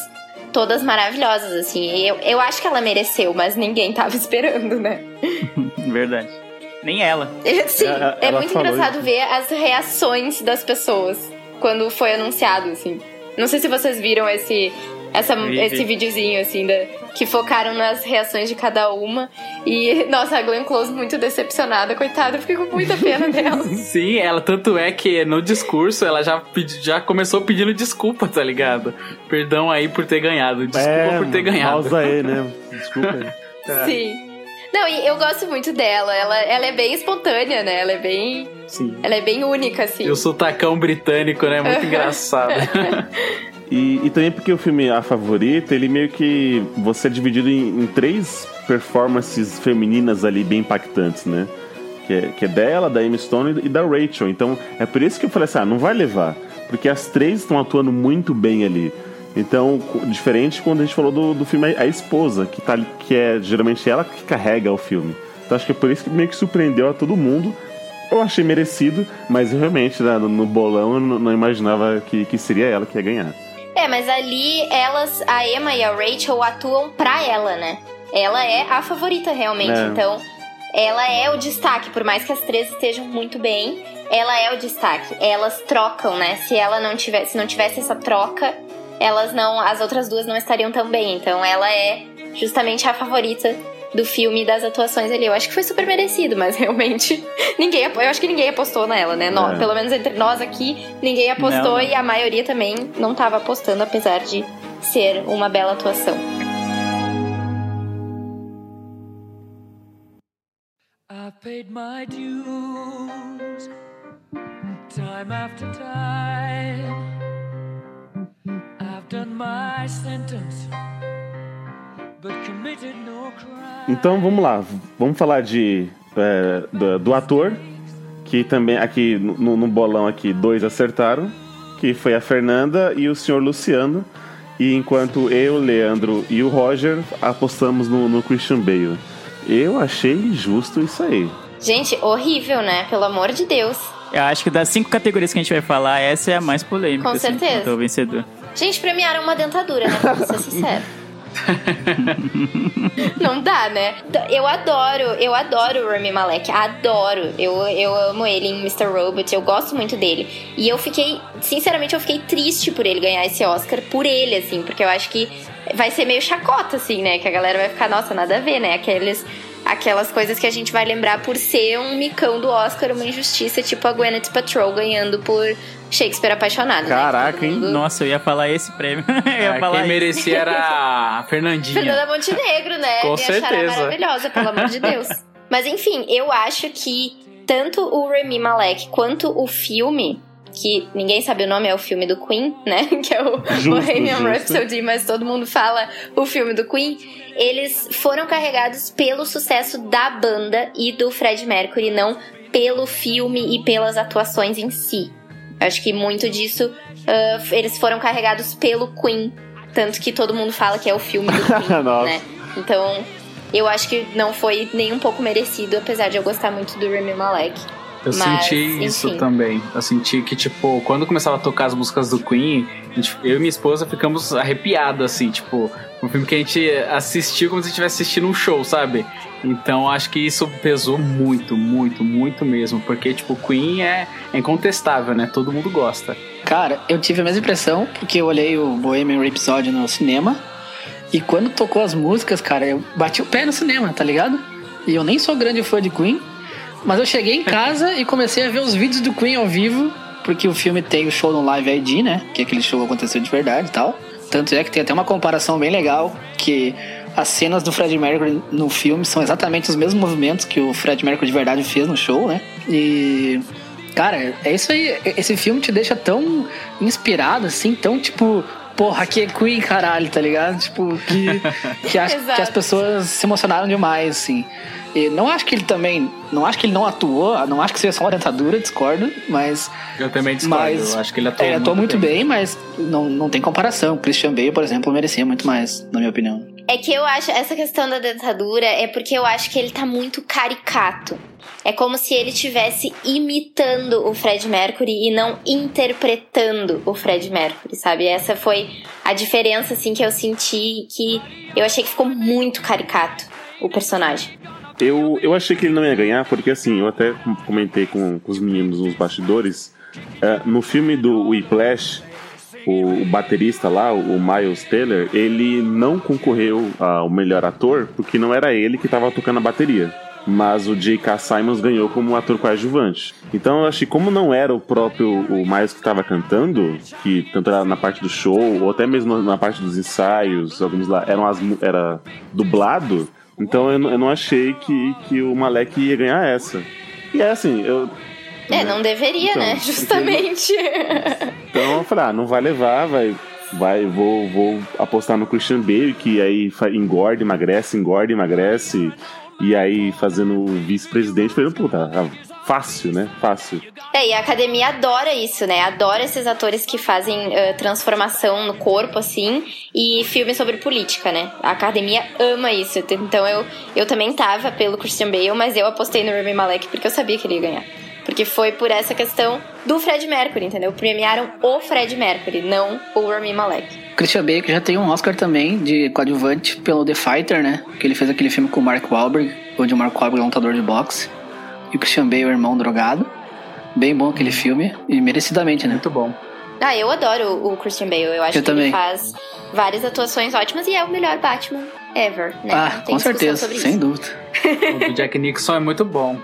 Todas maravilhosas, assim. Eu, eu acho que ela mereceu, mas ninguém tava esperando, né? Verdade. Nem ela. Sim, Ela- é ela muito engraçado isso. ver as reações das pessoas quando foi anunciado, assim. Não sei se vocês viram esse, essa, Vi, esse vi. videozinho, assim, da, que focaram nas reações de cada uma. E, nossa, a Glenn Close muito decepcionada, coitada, eu fiquei com muita pena dela. Sim, ela tanto é que no discurso ela já, pedi- já começou pedindo desculpa, tá ligado? Perdão aí por ter ganhado. Desculpa é, por ter ganhado. Pausa aí, né? Desculpa aí. É. Sim. Não, e eu gosto muito dela. Ela, ela é bem espontânea, né? Ela é bem. Sim. Ela é bem única, assim. E o sotacão britânico, né? Muito engraçado. E, e também porque o filme A Favorita, ele meio que. Você é dividido em, em três performances femininas ali bem impactantes, né? Que é, que é dela, da Amy Stone e da Rachel. Então é por isso que eu falei assim: ah, não vai levar. Porque as três estão atuando muito bem ali. Então, diferente quando a gente falou do, do filme A Esposa, que, tá, que é geralmente ela que carrega o filme. Então acho que é por isso que meio que surpreendeu a todo mundo. Eu achei merecido, mas eu realmente, né, no, no bolão, eu não, não imaginava que, que seria ela que ia ganhar. É, mas ali elas, a Emma e a Rachel atuam pra ela, né? Ela é a favorita realmente, É. então ela é o destaque, por mais que as três estejam muito bem, ela é o destaque. Elas trocam, né? Se ela não tivesse, se não tivesse essa troca, elas não, as outras duas não estariam tão bem. Então ela é justamente a favorita do filme e das atuações ali. Eu acho que foi super merecido, mas realmente ninguém, eu acho que ninguém apostou nela, né? É. Pelo menos entre nós aqui, ninguém apostou Não, e a maioria também não tava apostando, apesar de ser uma bela atuação. I paid my dues time after time. Então vamos lá, vamos falar de é, do, do ator, que também aqui no, no bolão aqui dois acertaram, que foi a Fernanda e o senhor Luciano. E enquanto eu, o Leandro e o Roger apostamos no, no Christian Bale. Eu achei injusto isso aí. Gente, horrível, né? Pelo amor de Deus. Eu acho que das cinco categorias que a gente vai falar, essa é a mais polêmica. Com assim, certeza. ao vencedor. Gente, premiaram uma dentadura, né? Vamos ser sinceros. Não dá, né? Eu adoro, eu adoro o Rami Malek, adoro. Eu, eu amo ele em Mr. Robot, eu gosto muito dele. E eu fiquei, sinceramente, eu fiquei triste por ele ganhar esse Oscar, por ele, assim, porque eu acho que vai ser meio chacota, assim, né? Que a galera vai ficar, nossa, nada a ver, né? Aqueles, aquelas coisas que a gente vai lembrar por ser um micão do Oscar, uma injustiça, tipo a Gwyneth Paltrow ganhando por Shakespeare Apaixonado. né? Caraca, Todo hein? mundo- Nossa, eu ia falar esse prêmio. eu ia É, falar quem merecia era a Fernandinha. Fernanda Montenegro, né? Com Me acharam certeza. maravilhosa, pelo amor de Deus. Mas enfim, eu acho que tanto o Remy Malek quanto o filme, que ninguém sabe o nome, é o filme do Queen, né? Que é o Justo, Bohemian justo. Rhapsody, mas todo mundo fala o filme do Queen. Eles foram carregados pelo sucesso da banda e do Fred Mercury, não pelo filme e pelas atuações em si. Acho que muito disso ah, eles foram carregados pelo Queen. Tanto que todo mundo fala que é o filme do Queen, né? Então, eu acho que não foi nem um pouco merecido, apesar de eu gostar muito do Remy Malek. Eu Mas, senti isso enfim. também. Eu senti que, tipo, quando começava a tocar as músicas do Queen, gente- eu e minha esposa ficamos arrepiados, assim, tipo, um filme que a gente assistiu como se estivesse assistindo um show, sabe? Então acho que isso pesou muito, muito, muito mesmo. Porque, tipo, Queen é, é incontestável, né? Todo mundo gosta. Cara, eu tive a mesma impressão, porque eu olhei o Bohemian Rhapsody no cinema, e quando tocou as músicas, cara, eu bati o pé no cinema, tá ligado? E eu nem sou grande fã de Queen, mas eu cheguei em casa e comecei a ver os vídeos do Queen ao vivo, porque o filme tem o show no Live ID, né? Que aquele show aconteceu de verdade e tal. Tanto é que tem até uma comparação bem legal, que as cenas do Fred Mercury no filme são exatamente os mesmos movimentos que o Fred Mercury de verdade fez no show, né? E Cara, é isso aí. Esse filme te deixa tão inspirado, assim, tão tipo, porra, aqui é Queen, caralho, tá ligado? Tipo, que, que, Exato. que as pessoas se emocionaram demais, assim. E não acho que ele também. Não acho que ele não atuou, não acho que seja só uma dentadura, discordo, mas. Eu também discordo. Mas, eu acho que ele atuou, é, atuou muito bem, mas não, não tem comparação. Christian Bale, por exemplo, merecia muito mais, na minha opinião. É que eu acho, essa questão da dentadura é porque eu acho que ele tá muito caricato. É como se ele estivesse imitando o Fred Mercury e não interpretando o Fred Mercury, sabe? Essa foi a diferença, assim, que eu senti que eu achei que ficou muito caricato o personagem. Eu, eu achei que ele não ia ganhar, porque assim, eu até comentei com, com os meninos nos bastidores. é, no filme do Whiplash, o, baterista lá, o Miles Taylor, ele não concorreu ao melhor ator porque não era ele que estava tocando a bateria. Mas o J.K. Simons ganhou como ator coadjuvante. Então eu achei como não era o próprio o Miles que estava cantando, que tanto era na parte do show, ou até mesmo na parte dos ensaios, alguns lá eram as, era dublado, então eu, não- eu não achei que, que o Malek ia ganhar essa. E é assim, eu, É, não deveria, Então, né? porque- Justamente. Então eu falei, ah, não vai levar, vai. Vai, vou, vou apostar no Christian Bale, que aí engorda, emagrece, engorda, emagrece. E aí fazendo vice-presidente, falei, puta, ah, fácil, né? Fácil. É, e a academia adora isso, né? Adora esses atores que fazem eh, transformação no corpo, assim, e filmes sobre política, né? A academia ama isso. Então eu, eu também tava pelo Christian Bale, mas eu apostei no Rami Malek porque eu sabia que ele ia ganhar. Porque foi por essa questão do Fred Mercury, entendeu? Premiaram o Fred Mercury, não o Rami Malek. Christian Bale que já tem um Oscar também de coadjuvante pelo The Fighter, né? Que ele fez aquele filme com o Mark Wahlberg, onde o Mark Wahlberg é um lutador de boxe. E o Christian Bale é o irmão drogado. Bem bom aquele filme, e merecidamente, né? Muito bom. Ah, eu adoro o Christian Bale. Eu acho Eu que ele também. faz várias atuações ótimas e é o melhor Batman ever, né? Ah, com certeza, sobre sem dúvida. O do Jack Nixon é muito bom.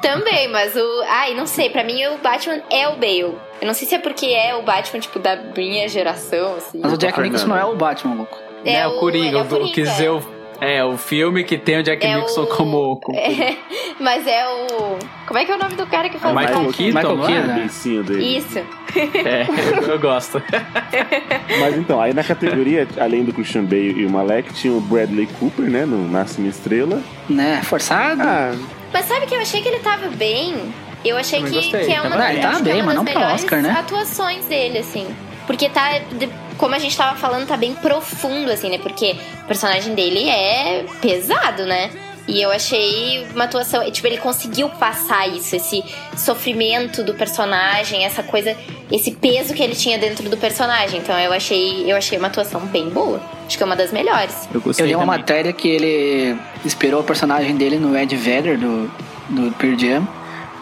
Também, mas o. Ai, não sei, pra mim o Batman é o Bale. Eu não sei se é porque é o Batman, tipo, da minha geração, assim. Mas o Jack Nicholson não é o Batman, louco. É É, o- o Coringa, é o o quis dizer é. o. É, o filme que tem o Jack É Nixon o- como. como É, mas é o. Como é que é o nome do cara que faz o Michael Batman? Keaton, Michael Keaton. é? O beicinho dele. Isso. É, eu, gosto. Mas então, aí na categoria, além do Christian Bale e o Malek, tinha o Bradley Cooper, né? No Máxima Estrela. Né? Forçado? Ah, Mas sabe que eu achei que ele tava bem? Eu achei Também que, que é uma, bem. acho Tava que é bem, uma mas das melhores Oscar, né? atuações dele, assim. Porque tá, de- como a gente tava falando, tá bem profundo, assim, né? Porque o personagem dele é pesado, né? E eu achei uma atuação. Tipo, ele conseguiu passar isso, esse sofrimento do personagem, essa coisa, esse peso que ele tinha dentro do personagem. Então eu achei, eu achei uma atuação bem boa. Acho que é uma das melhores. Eu gostei Eu li uma também. matéria que ele inspirou o personagem dele no Ed Vedder, do, do Pearl Jam.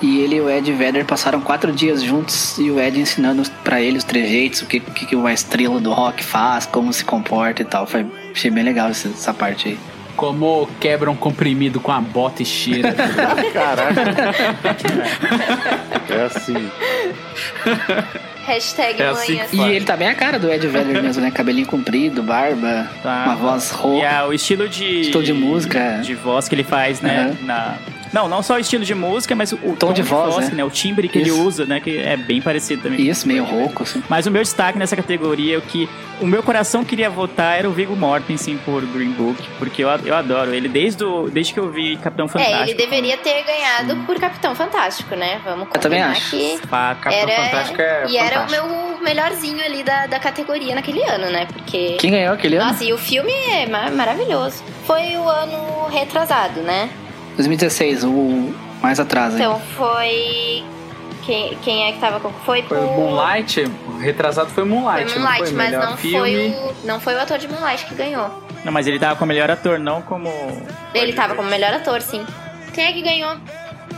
E ele e o Ed Vedder passaram quatro dias juntos e o Ed ensinando pra ele os trejeitos, o que, que, que uma estrela do rock faz, como se comporta e tal. Foi, achei bem legal essa, essa parte aí. Como quebra um comprimido com a bota e cheira. caraca. é assim. Hashtag É mãe, assim assim. E ele tá bem a cara do Ed Vedder mesmo, né? Cabelinho comprido, barba, Tá. uma voz E rouca. é o estilo de. Estilo de música. De voz que ele faz, né? Aham. Na... Não, não só o estilo de música, mas o, o tom, de voz, né? O timbre que Isso. ele usa, né? Que é bem parecido também. Isso, meio rouco, assim. Mas o meu destaque nessa categoria é o que o meu coração queria votar era o Viggo Mortensen por Green Book, porque eu, eu adoro ele desde, o, desde que eu vi Capitão Fantástico. É, ele deveria ter ganhado por Capitão Fantástico, né? Vamos Eu também combinar acho. que Pá, Capitão era, Fantástico é e era o fantástico. meu melhorzinho ali da, da categoria naquele ano, né? Porque Quem ganhou aquele ano? Nossa, e o filme é ma- maravilhoso. Foi o ano retrasado, né? 2016, o mais atrás. Então foi quem, quem é que tava com foi, Foi Moonlight, o retrasado foi Foi Moonlight. Moonlight, não foi mas não filme. foi o não foi o ator de Moonlight que ganhou. Não, mas ele tava como melhor ator, não como. Ele tava como melhor ator, sim. Quem é que ganhou?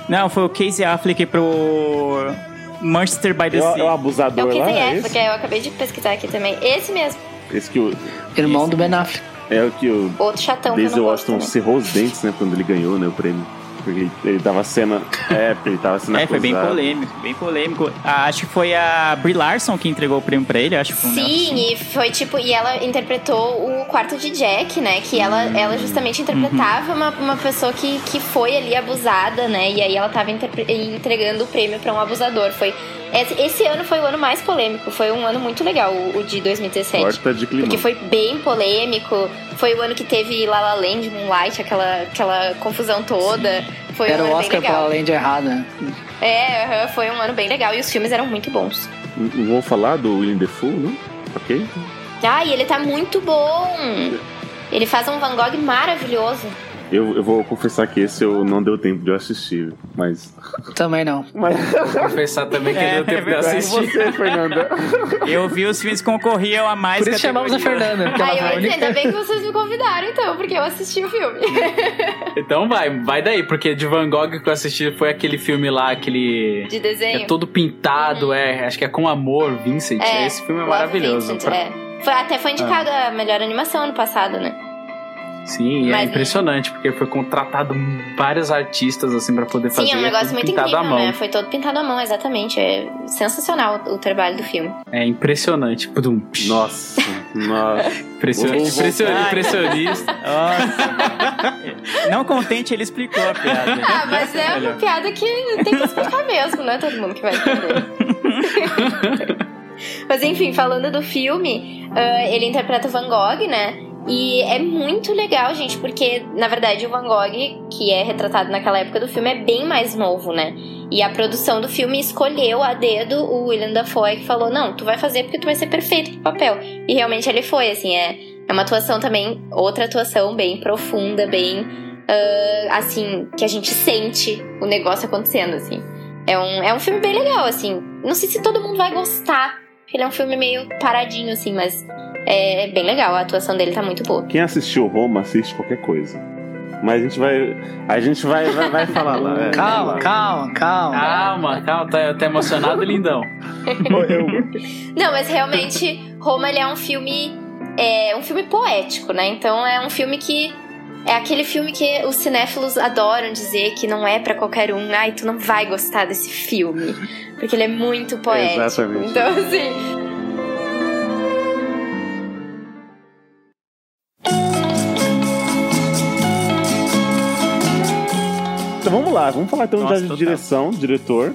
Não, foi o Casey Affleck pro Manchester by the É o, é o Sea. É o abusador lá, Casey é Affleck, esse? é, eu acabei de pesquisar aqui também. Esse mesmo, Esse que o, Irmão do Ben Affleck. É o que o outro chatão Daisy Washington cerrou os dentes, né? Quando ele ganhou, né? O prêmio. Porque ele, ele tava sendo. É, porque ele tava sendo É, foi bem acusado. polêmico, bem polêmico. Ah, acho que foi a Brie Larson que entregou o prêmio pra ele, acho que foi um negócio assim. Sim, e foi tipo, e ela interpretou o quarto de Jack, né? Que ela, ela justamente interpretava uma, uma pessoa que, que foi ali abusada, né? E aí ela tava entregando o prêmio pra um abusador. Foi esse, ano foi o ano mais polêmico, foi um ano muito legal, o, de 2017. Corta de climão. Porque foi bem polêmico. Foi o ano que teve La La Land, Moonlight, aquela, aquela confusão toda. Foi Era um o ano Oscar bem legal. pra de errada. É, foi um ano bem legal e os filmes eram muito bons. Vamos falar do William Defoe, não? Ok? Ai, ele tá muito bom. Ele faz um Van Gogh maravilhoso. Eu, eu vou confessar que esse eu não deu tempo de eu assistir, mas. Também não. Mas... Vou confessar também que é, deu tempo de assistir. você, Fernanda. Eu vi os filmes que concorriam a mais Por isso chamamos a Fernanda. Ah, eu entendo. Ainda bem que vocês me convidaram, então, porque eu assisti o filme. Então vai, vai daí, porque de Van Gogh que eu assisti foi aquele filme lá, aquele. De desenho? É todo pintado, uhum. é. Acho que é com amor, Vincent. É, Esse filme é maravilhoso. Vincent, pra... é. Foi, até foi indicado ah. a melhor animação ano passado, né? Sim, Mas, é impressionante, porque foi contratado vários artistas assim para poder fazer. Sim, é um negócio muito incrível, né? Foi todo pintado à mão, exatamente. É sensacional o trabalho do filme. É impressionante. Pudum. Nossa, nossa. Impressionante. Impressionista. impressionista. Nossa. Não contente, ele explicou a piada. Ah, mas é uma piada que tem que explicar mesmo, não é todo mundo que vai entender. mas enfim, falando do filme, uh, ele interpreta Van Gogh, né? E é muito legal, gente, porque na verdade o Van Gogh, que é retratado naquela época do filme, é bem mais novo, né? E a produção do filme escolheu a dedo o William Dafoe, que falou: Não, tu vai fazer porque tu vai ser perfeito pro papel. E realmente ele foi, assim, é, é uma atuação também, outra atuação bem profunda, bem. Uh, assim, que a gente sente o negócio acontecendo, assim. É um, é um filme bem legal, assim. Não sei se todo mundo vai gostar, ele é um filme meio paradinho, assim, mas é bem legal, a atuação dele tá muito boa. Quem assistiu Roma assiste qualquer coisa. Mas a gente vai. A gente vai, vai, vai falar lá. É. Calma, calma, calma. Calma, calma, tá, tá emocionado, lindão. Não, mas realmente, Roma ele é um filme. É um filme poético, né? Então é um filme que. É aquele filme que os cinéfilos adoram dizer que não é para qualquer um. Ai, tu não vai gostar desse filme. Porque ele é muito poético. Exatamente. Então, assim. Então vamos lá, vamos falar então Nossa, já de total. direção, diretor.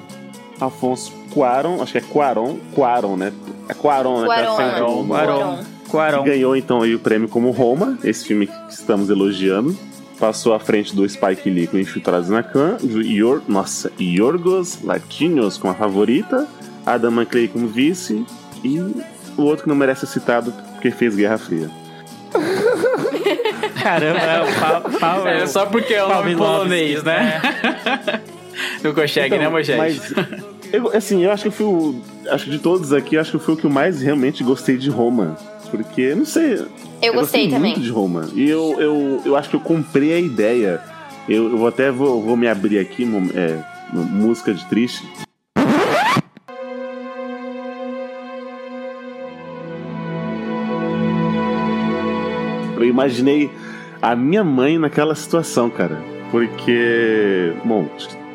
Afonso Cuaron, acho que é Cuaron, Cuaron, né? É Cuaron, né? Cuaron, Cuaron. Cuaron. Ganhou então aí o prêmio como Roma, esse filme que estamos elogiando. Passou à frente do Spike Lee com Infiltrados na Clã, Yor, nossa, Yorgos Latinos como a favorita, Adam McClay como vice e o outro que não merece ser citado porque fez Guerra Fria. Caramba, é o pau, pau, é, só porque é o nome polonês, né? É. Não consegue, então, né, Moisés? Mas, eu, assim, eu acho que eu fui o, Acho que de todos aqui, eu acho que foi o que eu mais realmente gostei de Roma. Porque, não sei. Eu, eu gostei, gostei também. muito de Roma. E eu, eu, eu acho que eu comprei a ideia. Eu, eu até vou, vou me abrir aqui, é, música de triste. Eu imaginei a minha mãe naquela situação, cara. Porque, bom,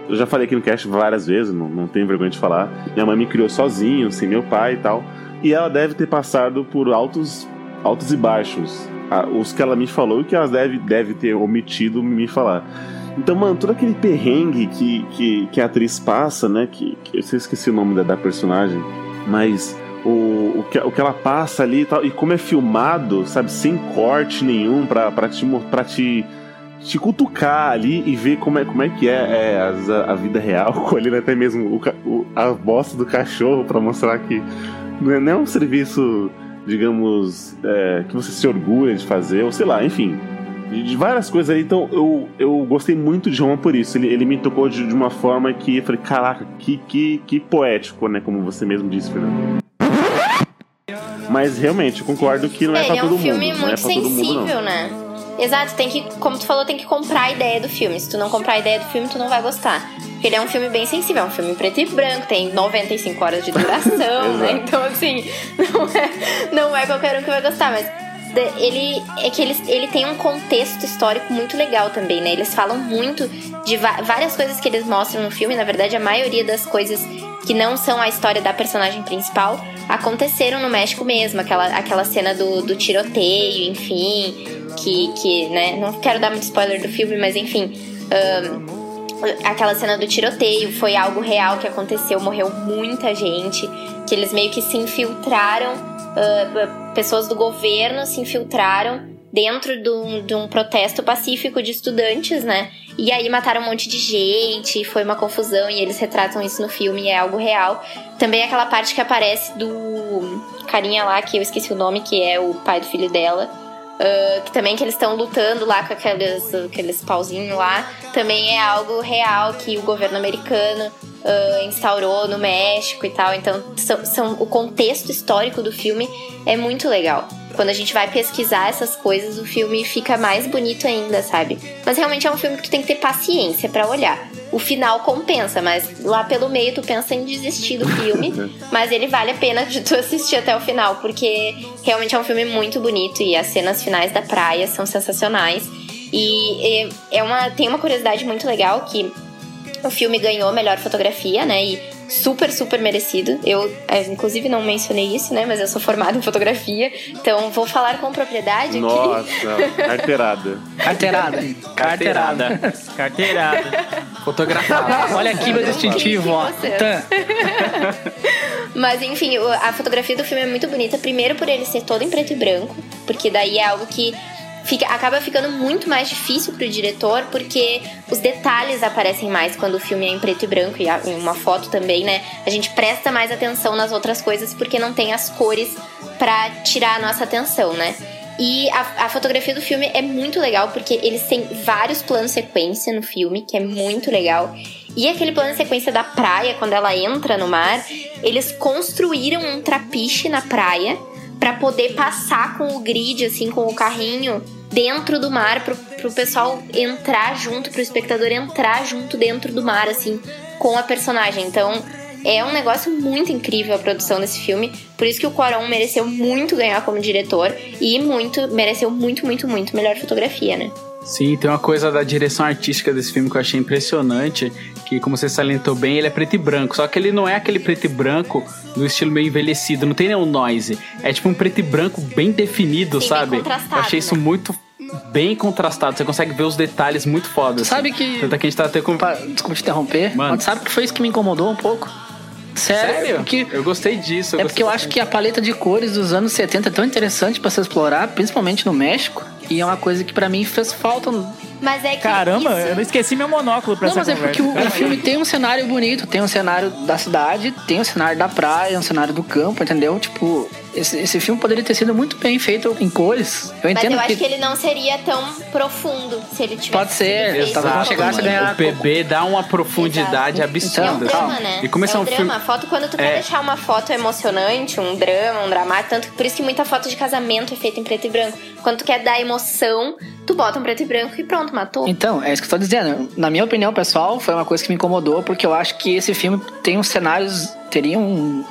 eu já falei aqui no cast várias vezes, não, não tenho vergonha de falar. Minha mãe me criou sozinho, sem meu pai e tal. E ela deve ter passado por altos, altos e baixos. Os que ela me falou e que ela deve, deve ter omitido me falar. Então, mano, todo aquele perrengue que, que, que a atriz passa, né? Que, que eu esqueci o nome da, da personagem, mas o, o, que, o que ela passa ali e tal, e como é filmado, sabe, sem corte nenhum pra, pra, te, pra te, te cutucar ali e ver como é, como é que é, é a, a, vida real, colhendo até mesmo o, o, a bosta do cachorro para mostrar que não é, não é, um serviço, digamos, é, que você se orgulha de fazer, ou sei lá, enfim. De, de várias coisas ali, então eu, eu gostei muito de Roma por isso. Ele, ele me tocou de, de uma forma que eu falei, caraca, que, que, que poético, né? Como você mesmo disse, Fernando. Mas realmente, eu concordo que não é, é pra todo mundo. Ele é um filme mundo, muito é sensível, mundo, né? Exato, tem que, como tu falou, tem que comprar a ideia do filme. Se tu não comprar a ideia do filme, tu não vai gostar. Porque ele é um filme bem sensível, é um filme preto e branco, tem 95 horas de duração, né? Então, assim, não é, não é qualquer um que vai gostar, mas ele é que ele, ele tem um contexto histórico muito legal também, né? Eles falam muito de várias coisas que eles mostram no filme, na verdade, a maioria das coisas que não são a história da personagem principal aconteceram no México mesmo, aquela, aquela cena do, do tiroteio, enfim, que, que, né, não quero dar muito spoiler do filme, mas enfim, um, aquela cena do tiroteio foi algo real que aconteceu, morreu muita gente, que eles meio que se infiltraram, uh, pessoas do governo se infiltraram dentro de um, de um protesto pacífico de estudantes, né? E aí mataram um monte de gente, foi uma confusão e eles retratam isso no filme é algo real. Também aquela parte que aparece do carinha lá, que eu esqueci o nome, que é o pai do filho dela. Uh, que também que eles estão lutando lá com aqueles, aqueles pauzinhos lá, também é algo real que o governo americano uh, instaurou no México e tal. Então, são, são, o contexto histórico do filme é muito legal. Quando a gente vai pesquisar essas coisas, o filme fica mais bonito ainda, sabe? Mas realmente é um filme que tu tem que ter paciência para olhar. O final compensa, mas lá pelo meio tu pensa em desistir do filme. mas ele vale a pena de tu assistir até o final, porque realmente é um filme muito bonito e as cenas finais da praia são sensacionais. E é uma, tem uma curiosidade muito legal que o filme ganhou melhor fotografia, né? E super, super merecido. Eu, é, inclusive, não mencionei isso, né? Mas eu sou formada em fotografia, então vou falar com propriedade Nossa, aqui. carteirada. Carteirada. Carteirada. Carteirada. Fotografada. Olha aqui meu distintivo, ó. Mas enfim, a fotografia do filme é muito bonita. Primeiro por ele ser todo em preto e branco, porque daí é algo que fica, acaba ficando muito mais difícil pro diretor, porque os detalhes aparecem mais quando o filme é em preto e branco e em uma foto também, né? A gente presta mais atenção nas outras coisas porque não tem as cores para tirar a nossa atenção, né? E a, a, fotografia do filme é muito legal porque eles têm vários planos sequência no filme, que é muito legal. E aquele plano sequência da praia, quando ela entra no mar, eles construíram um trapiche na praia para poder passar com o grid, assim, com o carrinho dentro do mar, pro, pro pessoal entrar junto, pro espectador entrar junto dentro do mar, assim, com a personagem. Então, é um negócio muito incrível a produção desse filme. Por isso que o Quaron mereceu muito ganhar como diretor e muito, mereceu muito, muito, muito melhor fotografia, né? Sim, tem uma coisa da direção artística desse filme que eu achei impressionante, que como você salientou bem, ele é preto e branco, só que ele não é aquele preto e branco no estilo meio envelhecido, não tem nenhum noise. É tipo um preto e branco bem definido, Sim, sabe? Bem eu achei isso né? muito bem contrastado. Você consegue ver os detalhes muito foda. Sabe assim. que. Tanto é que a gente tá até com. Desculpa te interromper. Mano. Mas sabe que foi isso que me incomodou um pouco? Sério? Sério? Porque, eu gostei disso. Eu é porque eu acho que a paleta de cores dos anos 70 é tão interessante para se explorar, principalmente no México. E é uma coisa que para mim fez falta. Mas é que. Caramba, isso... eu não esqueci meu monóculo pra Não, mas essa é porque o, o filme tem um cenário bonito, tem um cenário da cidade, tem um cenário da praia, um cenário do campo, entendeu? Tipo, esse, esse filme poderia ter sido muito bem feito em cores. Eu entendo Mas eu que... acho que ele não seria tão profundo se ele tivesse. Pode ser, feito talvez não chegasse a ganhar. O PB dá uma profundidade É um absurda. drama, né? E como esse é é um um drama. filme. A foto, quando tu quer É. deixar uma foto emocionante, um drama, um dramático, tanto que por isso que muita foto de casamento é feita em preto e branco. Quando tu quer dar emoção, tu bota um preto e branco e pronto, matou. Então, é isso que eu tô dizendo. Na minha opinião, pessoal, foi uma coisa que me incomodou, porque eu acho que esse filme tem uns cenários. teria um,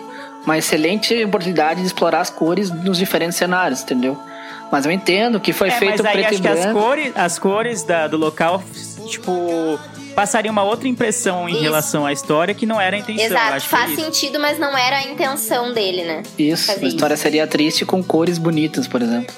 uma excelente oportunidade de explorar as cores nos diferentes cenários, entendeu? Mas eu entendo que foi É, feito mas aí preto acho e que as branco. cores, as cores da, do local, tipo, passariam uma outra impressão em Isso. relação à história que não era a intenção. Exato, é faz isso. sentido, mas não era a intenção dele, né? Isso, fazer a história seria triste com cores bonitas, por exemplo.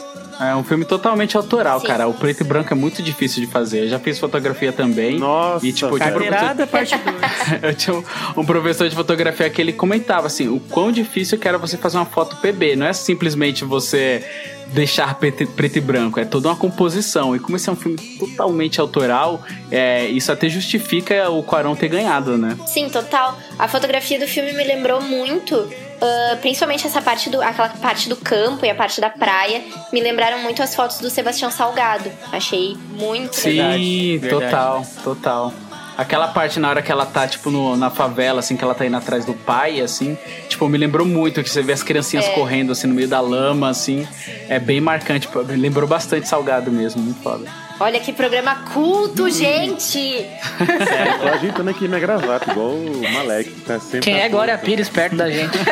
É um filme totalmente autoral, Sim. cara. O preto e branco é muito difícil de fazer. Eu já fiz fotografia também. Nossa, E, tipo, eu tinha um Carteirada, parte 2. Eu tinha um, um professor de fotografia que ele comentava assim, o quão difícil que era você fazer uma foto PB. Não é simplesmente você deixar preto, preto e branco, é toda uma composição. E como esse é um filme totalmente autoral, é, isso até justifica o Quarão ter ganhado, né? Sim, total. A fotografia do filme me lembrou muito, ah, principalmente essa parte do, aquela parte do campo e a parte da praia, me lembraram muito as fotos do Sebastião Salgado. Achei muito legal. Sim, verdade. total, total. Aquela parte na hora que ela tá, tipo, no- na favela, assim, que ela tá indo atrás do pai, assim, tipo, me lembrou muito que você vê as criancinhas É. correndo, assim, no meio da lama, assim. É bem marcante, me lembrou bastante Salgado mesmo, muito foda. Olha que programa culto, gente! Tô ajeitando aqui minha gravata, igual o Malek, que tá sempre. Quem é atento. Glória Pires perto da gente?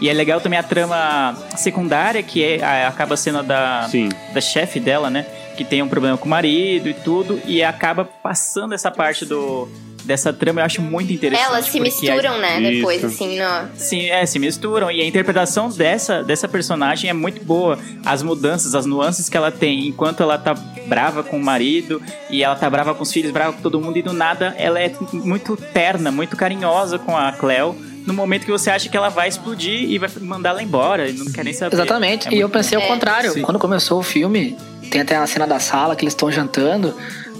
E é legal também a trama secundária, que é, a- acaba sendo a da, Sim. da chefe dela, né? Que tem um problema com o marido e tudo, e acaba passando essa parte do dessa trama, eu acho muito interessante. Elas se misturam, né, depois, Isso. assim, no... Sim, é, se misturam. E a interpretação dessa, dessa personagem é muito boa. As mudanças, as nuances que ela tem. Enquanto ela tá brava com o marido, e ela tá brava com os filhos, brava com todo mundo, e do nada ela é muito terna, muito carinhosa com a Cleo. No momento que você acha que ela vai explodir e vai mandar ela embora, e não quer nem saber. Exatamente. É e eu pensei ao É. contrário. Sim. Quando começou o filme, tem até a cena da sala que eles estão jantando.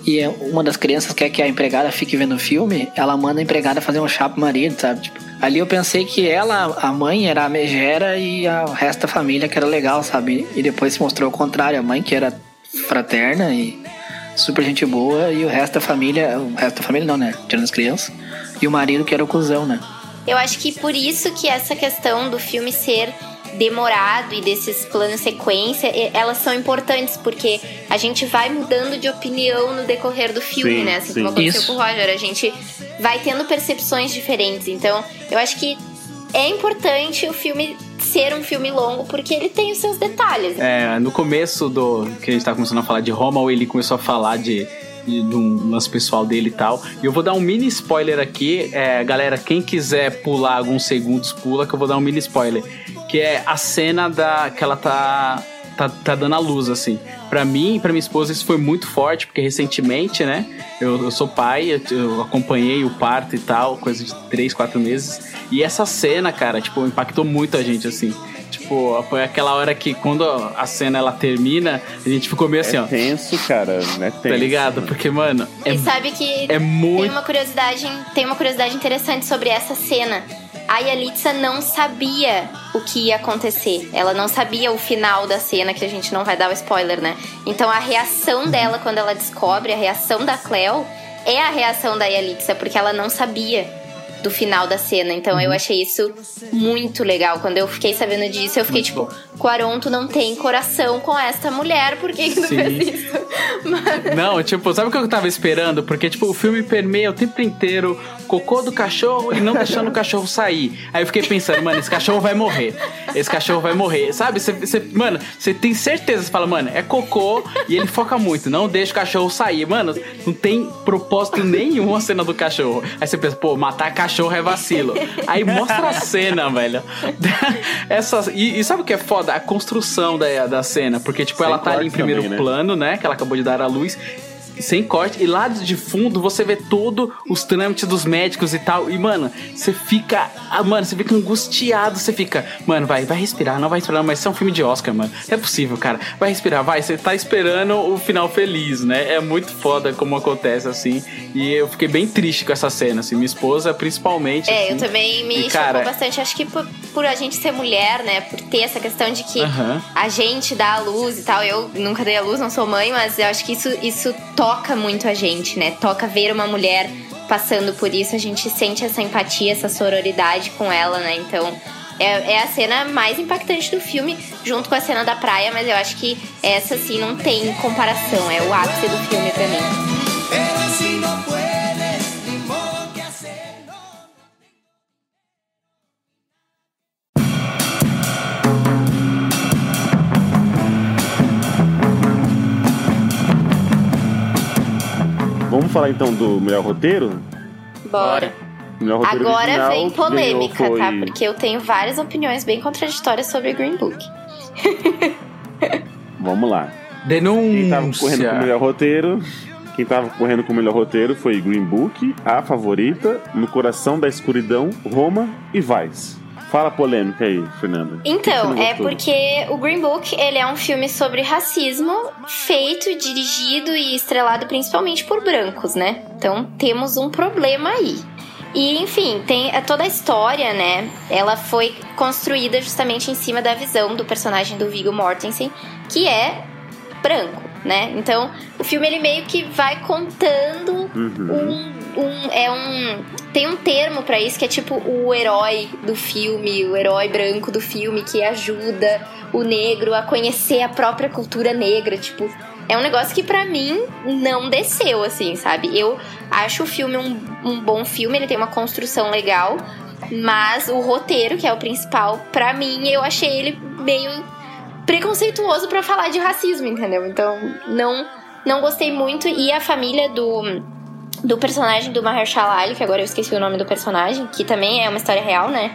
E uma das crianças quer que a empregada fique vendo o filme, ela manda a empregada fazer um chá pro marido, sabe? Tipo, Ali eu pensei que ela, a mãe, era a megera e a o resto da família que era legal, sabe? E depois se mostrou o contrário, a mãe que era fraterna e super gente boa e o resto da família, o resto da família não, né? Tirando as crianças. E o marido que era o cuzão, né? Eu acho que por isso que essa questão do filme ser demorado e desses planos sequência, elas são importantes, porque a gente vai mudando de opinião no decorrer do filme, Sim, né? Assim sim. como aconteceu Isso. com o Roger, a gente vai tendo percepções diferentes. Então, eu acho que é importante o filme ser um filme longo, porque ele tem os seus detalhes. É, no começo do que a gente tava começando a falar de Roma, o Eli começou a falar de, de, de um lance pessoal dele e tal. E eu vou dar um mini spoiler aqui. É, galera, quem quiser pular alguns segundos, pula, que eu vou dar um mini spoiler. Que é a cena da que ela tá, tá, tá dando a luz, assim. Pra mim e pra minha esposa isso foi muito forte, porque recentemente, né? Eu, eu sou pai, eu, eu acompanhei o parto e tal, coisa de 3, 4 meses. E essa cena, cara, tipo, impactou muito a gente, assim. Tipo, foi aquela hora que quando a cena ela termina, a gente ficou meio assim, é ó. tenso, cara. É tenso. Tá ligado? Porque, mano, é, e sabe que é muito. tem uma curiosidade, tem uma curiosidade interessante sobre essa cena. A Yalitza não sabia o que ia acontecer. Ela não sabia o final da cena, que a gente não vai dar o spoiler, né? Então a reação dela quando ela descobre, a reação da Cleo, é a reação da Yalitza, porque ela não sabia do final da cena. Então Uhum. eu achei isso muito legal. Quando eu fiquei sabendo disso, eu fiquei Muito tipo, Quaron, tu não tem coração com esta mulher, por que, que tu fez isso? Mas- Não, tipo, sabe o que eu tava esperando? Porque, tipo, o filme permeia o tempo inteiro cocô do cachorro e não deixando o cachorro sair. Aí eu fiquei pensando, mano, esse cachorro vai morrer. Esse cachorro vai morrer. Sabe? Você, você- mano, você tem certeza, você fala, mano, é cocô e ele foca muito, não deixa o cachorro sair. Mano, não tem propósito nenhum a cena do cachorro. Aí você pensa, pô, matar cachorro é vacilo. Aí mostra a cena, velho. Essa, e, e sabe o que é foda? A construção da, da cena. Porque, tipo, Sem ela tá ali em primeiro também, né? plano, né? Que ela acabou de dar à luz. Sem corte, e lá de fundo você vê todo os trâmites dos médicos e tal. E, mano, você fica. ah, Mano, você fica angustiado. Você fica, mano, vai, vai respirar, não vai respirar, mas isso é um filme de Oscar, mano. É possível, cara. Vai respirar, vai. Você tá esperando o final feliz, né? É muito foda como acontece assim. E eu fiquei bem triste com essa cena, assim. Minha esposa, principalmente. É, assim. eu também me E, chocou cara, bastante. Acho que por, por a gente ser mulher, né? Por ter essa questão de que a gente dá a luz e tal. Eu nunca dei a luz, não sou mãe, mas eu acho que isso, isso toca muito a gente, né? Toca ver uma mulher passando por isso. A gente sente essa empatia, essa sororidade com ela, né? Então. É, é a cena mais impactante do filme, junto com a cena da praia, mas eu acho que essa sim não tem comparação. É o ápice do filme pra mim. Falar então do melhor roteiro? Bora. Melhor roteiro Agora original vem polêmica, tá? foi- Porque eu tenho várias opiniões bem contraditórias sobre Green Book. Vamos lá. Denúncia. Quem tava correndo com o melhor roteiro. Quem tava correndo com o melhor roteiro foi Green Book, A Favorita, No Coração da Escuridão, Roma e Vice. Fala a polêmica aí, Fernanda. Então, é porque o Green Book, ele é um filme sobre racismo, feito, dirigido e estrelado principalmente por brancos, né? Então, temos um problema aí. E, enfim, tem é, toda a história, né? Ela foi construída justamente em cima da visão do personagem do Viggo Mortensen, que é branco, né? Então, o filme ele meio que vai contando Uhum. um, um- é um tem um termo pra isso que é tipo o herói do filme, o herói branco do filme que ajuda o negro a conhecer a própria cultura negra, tipo, é um negócio que pra mim não desceu assim, sabe? Eu acho o filme um, um bom filme, ele tem uma construção legal, mas o roteiro, que é o principal, pra mim eu achei ele meio preconceituoso pra falar de racismo, entendeu? Então, não não gostei muito e a família do do personagem do Mahershala Ali, que agora eu esqueci o nome do personagem, que também é uma história real, né?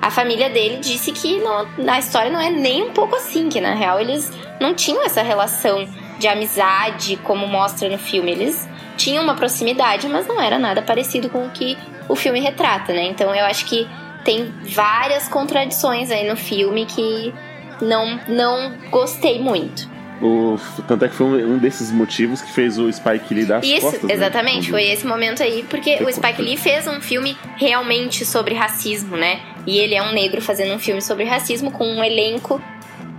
A família dele disse que não, a história não é nem um pouco assim, que na real eles não tinham essa relação de amizade como mostra no filme. Eles tinham uma proximidade, mas não era nada parecido com o que o filme retrata, né? Então eu acho que tem várias contradições aí no filme que não, não gostei muito. O, tanto é que foi um, um desses motivos que fez o Spike Lee dar as Isso, costas, né? exatamente, foi esse momento aí, porque o Spike Lee fez um filme realmente sobre racismo, né? E ele é um negro fazendo um filme sobre racismo com um elenco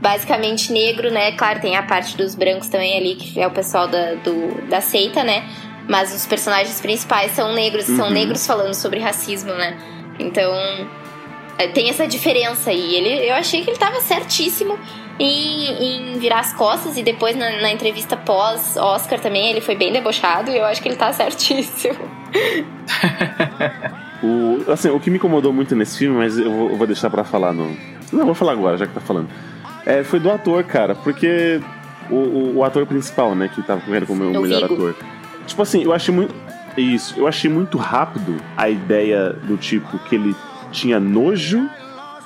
basicamente negro, né? Claro, tem a parte dos brancos também ali, que é o pessoal da, do, da seita, né? Mas os personagens principais são negros, são Uhum. negros falando sobre racismo, né? Então, é, tem essa diferença aí. Ele, eu achei que ele tava certíssimo em, em virar as costas e depois na, na entrevista pós-Oscar também ele foi bem debochado e eu acho que ele tá certíssimo. O, assim, o que me incomodou muito nesse filme, mas eu vou, eu vou deixar pra falar no. Não, vou falar agora, já que tá falando. É, foi do ator, cara, porque o, o, o ator principal, né, que tava correndo como o O melhor ator. Tipo assim, eu achei muito. Isso, eu achei muito rápido a ideia do tipo que ele tinha nojo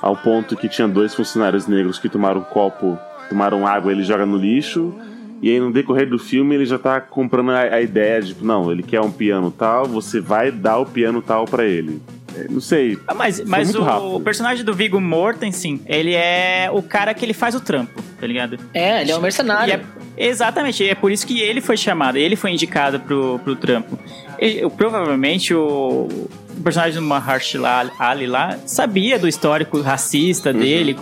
ao ponto que tinha dois funcionários negros que tomaram um copo, tomaram água, ele joga no lixo. E aí no decorrer do filme ele já tá comprando a, a ideia de, tipo, não, ele quer um piano tal, você vai dar o piano tal pra ele. É, não sei. Ah, Mas, mas o, o personagem do Viggo Mortensen, ele é o cara que ele faz o trampo, tá ligado? É, ele é um mercenário. E é- exatamente, é por isso que ele foi chamado, ele foi indicado pro, pro trampo. E, provavelmente o, o personagem do Mahershala Ali lá sabia do histórico racista Uhum. dele,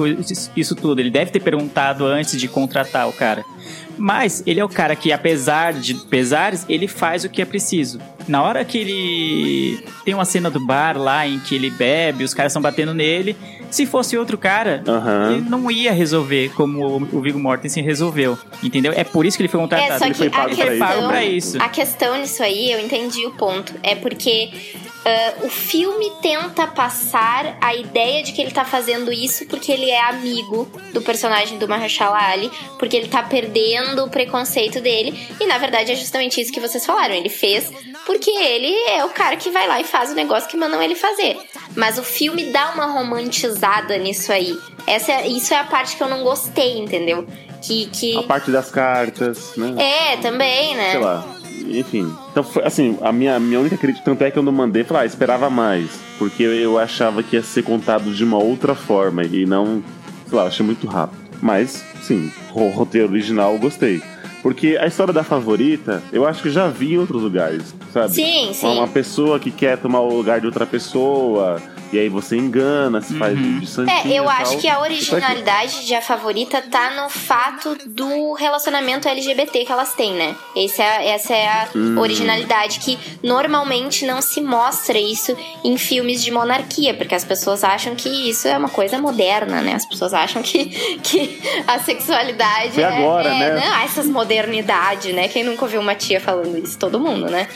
isso, tudo. Ele deve ter perguntado antes de contratar o cara. Mas ele é o cara que, apesar de pesares, ele faz o que é preciso. Na hora que ele tem uma cena do bar lá em que ele bebe, os caras estão batendo nele. Se fosse outro cara, Aham. ele não ia resolver como o Viggo Mortensen resolveu. Entendeu? É por isso que ele foi contratado. É, só ele foi a pago isso. questão, pra isso. a questão nisso aí, eu entendi o ponto. É porque ah, o filme tenta passar a ideia de que ele tá fazendo isso porque ele é amigo do personagem do Mahershala Ali, porque ele tá perdendo o preconceito dele. E na verdade é justamente isso que vocês falaram. Ele fez porque ele é o cara que vai lá e faz o negócio que mandam ele fazer. Mas o filme dá uma romantizada nisso aí. Essa, é- isso é a parte que eu não gostei, entendeu? Que, que... A parte das cartas, né? É, também, né? Sei lá. Enfim. Então, foi, assim, a minha, minha única crítica, tanto é que eu não mandei, falar, ah, esperava mais. Porque eu, eu achava que ia ser contado de uma outra forma e não. Sei lá, achei muito rápido. Mas, sim, o roteiro original eu gostei. Porque a história da favorita, eu acho que já vi em outros lugares, sabe? Sim, sim. Uma pessoa que quer tomar o lugar de outra pessoa, e aí você engana, se faz de, de santinho É, eu acho tal. que a originalidade de A Favorita tá no fato do relacionamento LGBT que elas têm, né? Esse é, essa é a Hum. originalidade que normalmente não se mostra isso em filmes de monarquia, porque as pessoas acham que isso é uma coisa moderna, né? As pessoas acham que, que a sexualidade Foi é, agora, é, né? Ah, essas modernidade, né? Quem nunca ouviu uma tia falando isso? Todo mundo, né?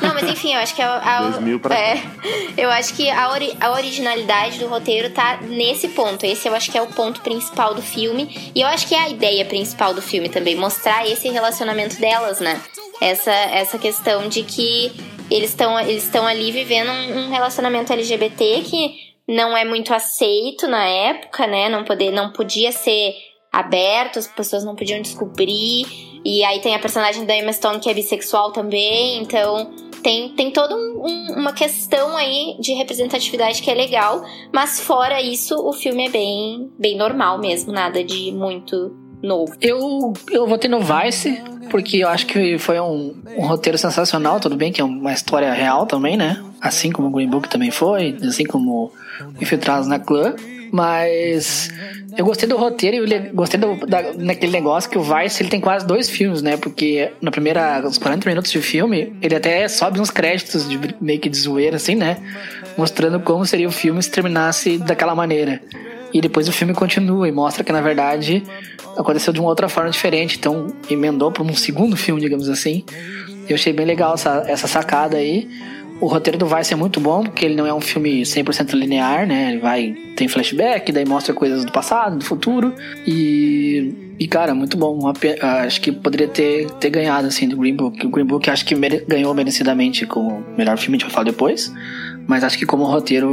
Não, mas enfim, eu acho que a, a- 2000 pra é, eu acho que a, ori- a originalidade do roteiro tá nesse ponto. Esse eu acho que é o ponto principal do filme. E eu acho que é a ideia principal do filme também. Mostrar esse relacionamento delas, né? Essa, essa questão de que eles estão eles estão ali vivendo um, um relacionamento LGBT que não é muito aceito na época, né? Não, poder, não podia ser aberto, as pessoas não podiam descobrir. E aí tem a personagem da Emma Stone que é bissexual também, então tem, tem toda um- um- uma questão aí de representatividade que é legal, mas fora isso, o filme é bem, bem normal mesmo, nada de muito novo. Eu, eu votei no Vice, porque eu acho que foi um, um roteiro sensacional, tudo bem que é uma história real também, né? Assim como o Green Book também foi, assim como Infiltrados na Clã. Mas eu gostei do roteiro e gostei do, da, naquele negócio que o Vice ele tem quase dois filmes, né? Porque na primeira, os 40 minutos de filme, ele até sobe uns créditos de meio que de zoeira, assim, né? Mostrando como seria o filme se terminasse daquela maneira. E depois o filme continua e mostra que, na verdade, aconteceu de uma outra forma diferente. Então, emendou para um segundo filme, digamos assim. Eu achei bem legal essa, essa sacada aí. O roteiro do Vice é muito bom, porque ele não é um filme 100% linear, né? Ele vai... Tem flashback, daí mostra coisas do passado, do futuro. E... E, cara, muito bom. Acho que poderia ter, ter ganhado, assim, do Green Book. O Green Book acho que mere- ganhou merecidamente como melhor filme, a gente vai falar depois. Mas acho que como roteiro,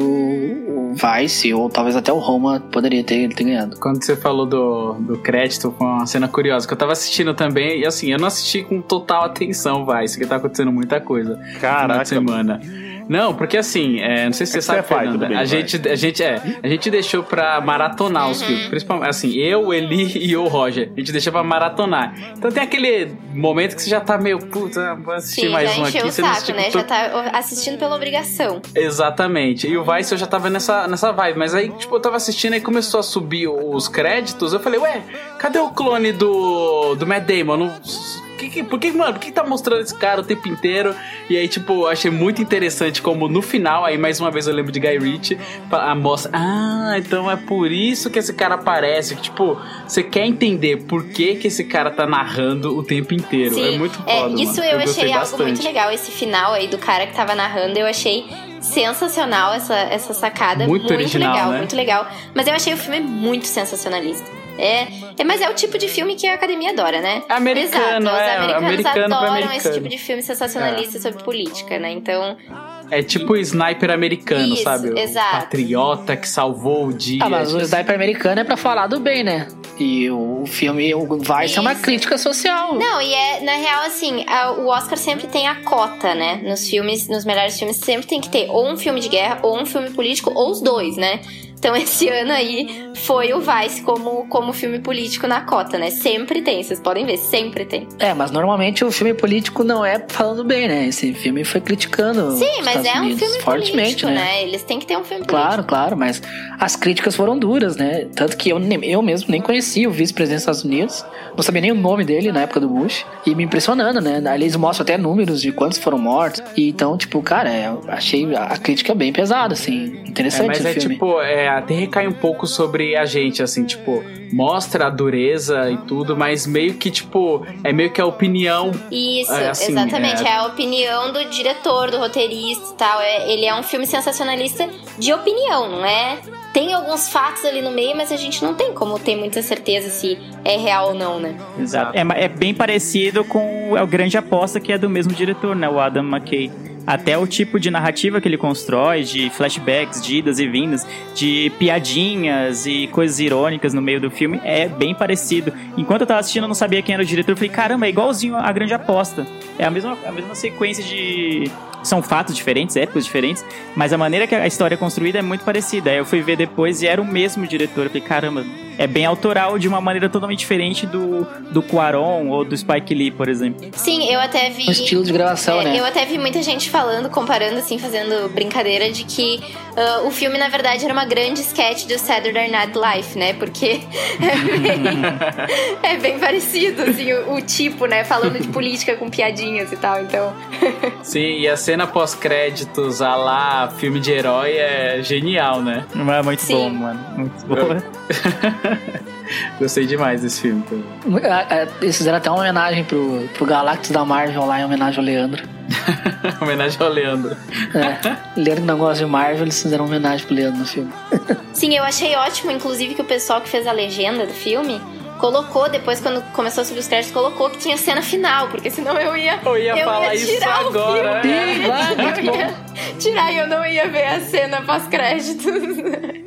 Vice, ou talvez até o Roma, poderia ter, ter ganhado. Quando você falou do, do crédito, foi uma cena curiosa, que eu tava assistindo também, e assim, eu não assisti com total atenção, vai, isso que tá acontecendo muita coisa. Caraca. Na semana. Não, porque assim, é, não sei se você É sabe, você é Fernanda, bem, a, vai. gente, a, gente, é, a gente deixou pra maratonar os filmes. Principalmente, assim, eu, Eli e o Roger. A gente deixou pra maratonar. Então tem aquele momento que você já tá meio, puta, vou assistir Sim, mais já um aqui. o você saco, assistiu né? tudo. Já tá assistindo pela obrigação. Exatamente. E o Vice eu já tava nessa, nessa vibe. Mas aí, tipo, eu tava assistindo e começou a subir os créditos. Eu falei, ué, cadê o clone do, do Matt Damon? Não- que, que- por que, mano, por que tá mostrando esse cara o tempo inteiro? E aí, tipo, eu achei muito interessante como no final, aí mais uma vez eu lembro de Guy Ritchie, a mostra, ah, então é por isso que esse cara aparece. Que, tipo, você quer entender por que que esse cara tá narrando o tempo inteiro. Sim, é muito é, foda, isso mano. eu, gostei achei algo bastante. muito legal. Esse final aí do cara que tava narrando, eu achei sensacional essa, essa sacada. Muito original, legal, né? muito legal. Mas eu achei o filme muito sensacionalista. É, é, mas é o tipo de filme que a academia adora, né? Americano, Exato, é, os americanos americano adoram americano. esse tipo de filme sensacionalista sobre política, né? Então, É tipo o sniper americano, Isso, sabe? O exato. patriota que salvou o dia. Ah, mas o sniper americano é pra falar do bem, né? E o filme, o Vice é uma crítica social. Não, e é, na real, assim, a- o Oscar sempre tem a cota, né? Nos filmes, nos melhores filmes, sempre tem que ter ou um filme de guerra, ou um filme político, ou os dois, né? Então esse ano aí foi o Vice como, como filme político na cota, né? Sempre tem, vocês podem ver, sempre tem. É, mas normalmente o filme político não é falando bem, né? Esse filme foi criticando. Sim, os mas Estados é um Unidos filme fortemente, político, né? né? Eles têm que ter um filme Claro, claro, mas as críticas foram duras, né? Tanto que eu, nem- eu mesmo nem conhecia o vice-presidente dos Estados Unidos, não sabia nem o nome dele na época do Bush, e me impressionando, né? Ali eles mostram até números de quantos foram mortos, e então, tipo, cara, é, eu achei a crítica bem pesada, assim, É, interessante mas o é filme. tipo, é, até recai um pouco sobre a gente, assim, tipo, mostra a dureza e tudo, mas meio que, tipo, é meio que a opinião. Isso, É, assim, exatamente. é- É... a opinião do diretor, do roteirista e tal. É, ele é um filme sensacionalista de opinião, não é? Tem alguns fatos ali no meio, mas a gente não tem como ter muita certeza se é real ou não, né? Exato. É, é bem parecido com o- a grande aposta que é do mesmo diretor, né? O Adam McKay. Até o tipo de narrativa que ele constrói, de flashbacks, de idas e vindas, de piadinhas e coisas irônicas no meio do filme, é bem parecido. Enquanto eu tava assistindo, eu não sabia quem era o diretor. Eu falei, caramba, é igualzinho a grande aposta. É a mesma, a mesma sequência de. São fatos diferentes, épocas diferentes, mas a maneira que a história é construída é muito parecida. Aí eu fui ver depois e era o mesmo diretor. Eu falei, caramba, é bem autoral de uma maneira totalmente diferente do, do Quaron ou do Spike Lee, por exemplo. Sim, eu até vi. O estilo de gravação, É, né? Eu até vi muita gente falando, comparando, assim, fazendo brincadeira de que ah, o filme, na verdade, era uma grande sketch do Saturday Night Live, né? Porque é bem, é bem parecido, assim, o, o tipo, né? Falando de política com piadinhas e tal, então. Sim, e a cena pós-créditos, a lá, filme de herói, é genial, né? É muito Sim. bom, mano. Muito bom. Gostei demais desse filme também. Ah, ah, Eles fizeram até uma homenagem pro, pro Galactus da Marvel lá, em homenagem ao Leandro. Homenagem ao Leandro. É, Leandro não gosta de Marvel, eles fizeram uma homenagem pro Leandro no filme. Sim, eu achei ótimo, inclusive, que o pessoal que fez a legenda do filme colocou, depois, quando começou a subir os créditos, colocou que tinha cena final, porque senão eu ia. Eu ia falar isso tirar o agora, filme. é. Eu ia tirar e eu não ia ver a cena pós-créditos.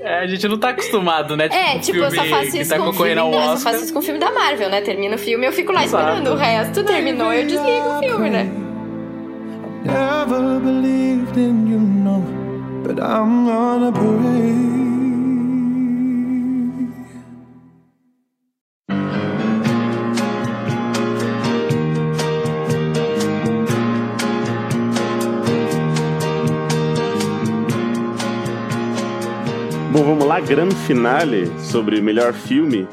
É, a gente não tá acostumado, né? É, tipo, eu só faço isso tá com o filme. Não, eu só faço isso com o filme da Marvel, né? Termina o filme eu fico lá Exato. esperando. O resto terminou, eu desligo o filme, né? Never believed in you, no, but I'm gonna believe. Bom, vamos lá, grande finale sobre melhor filme,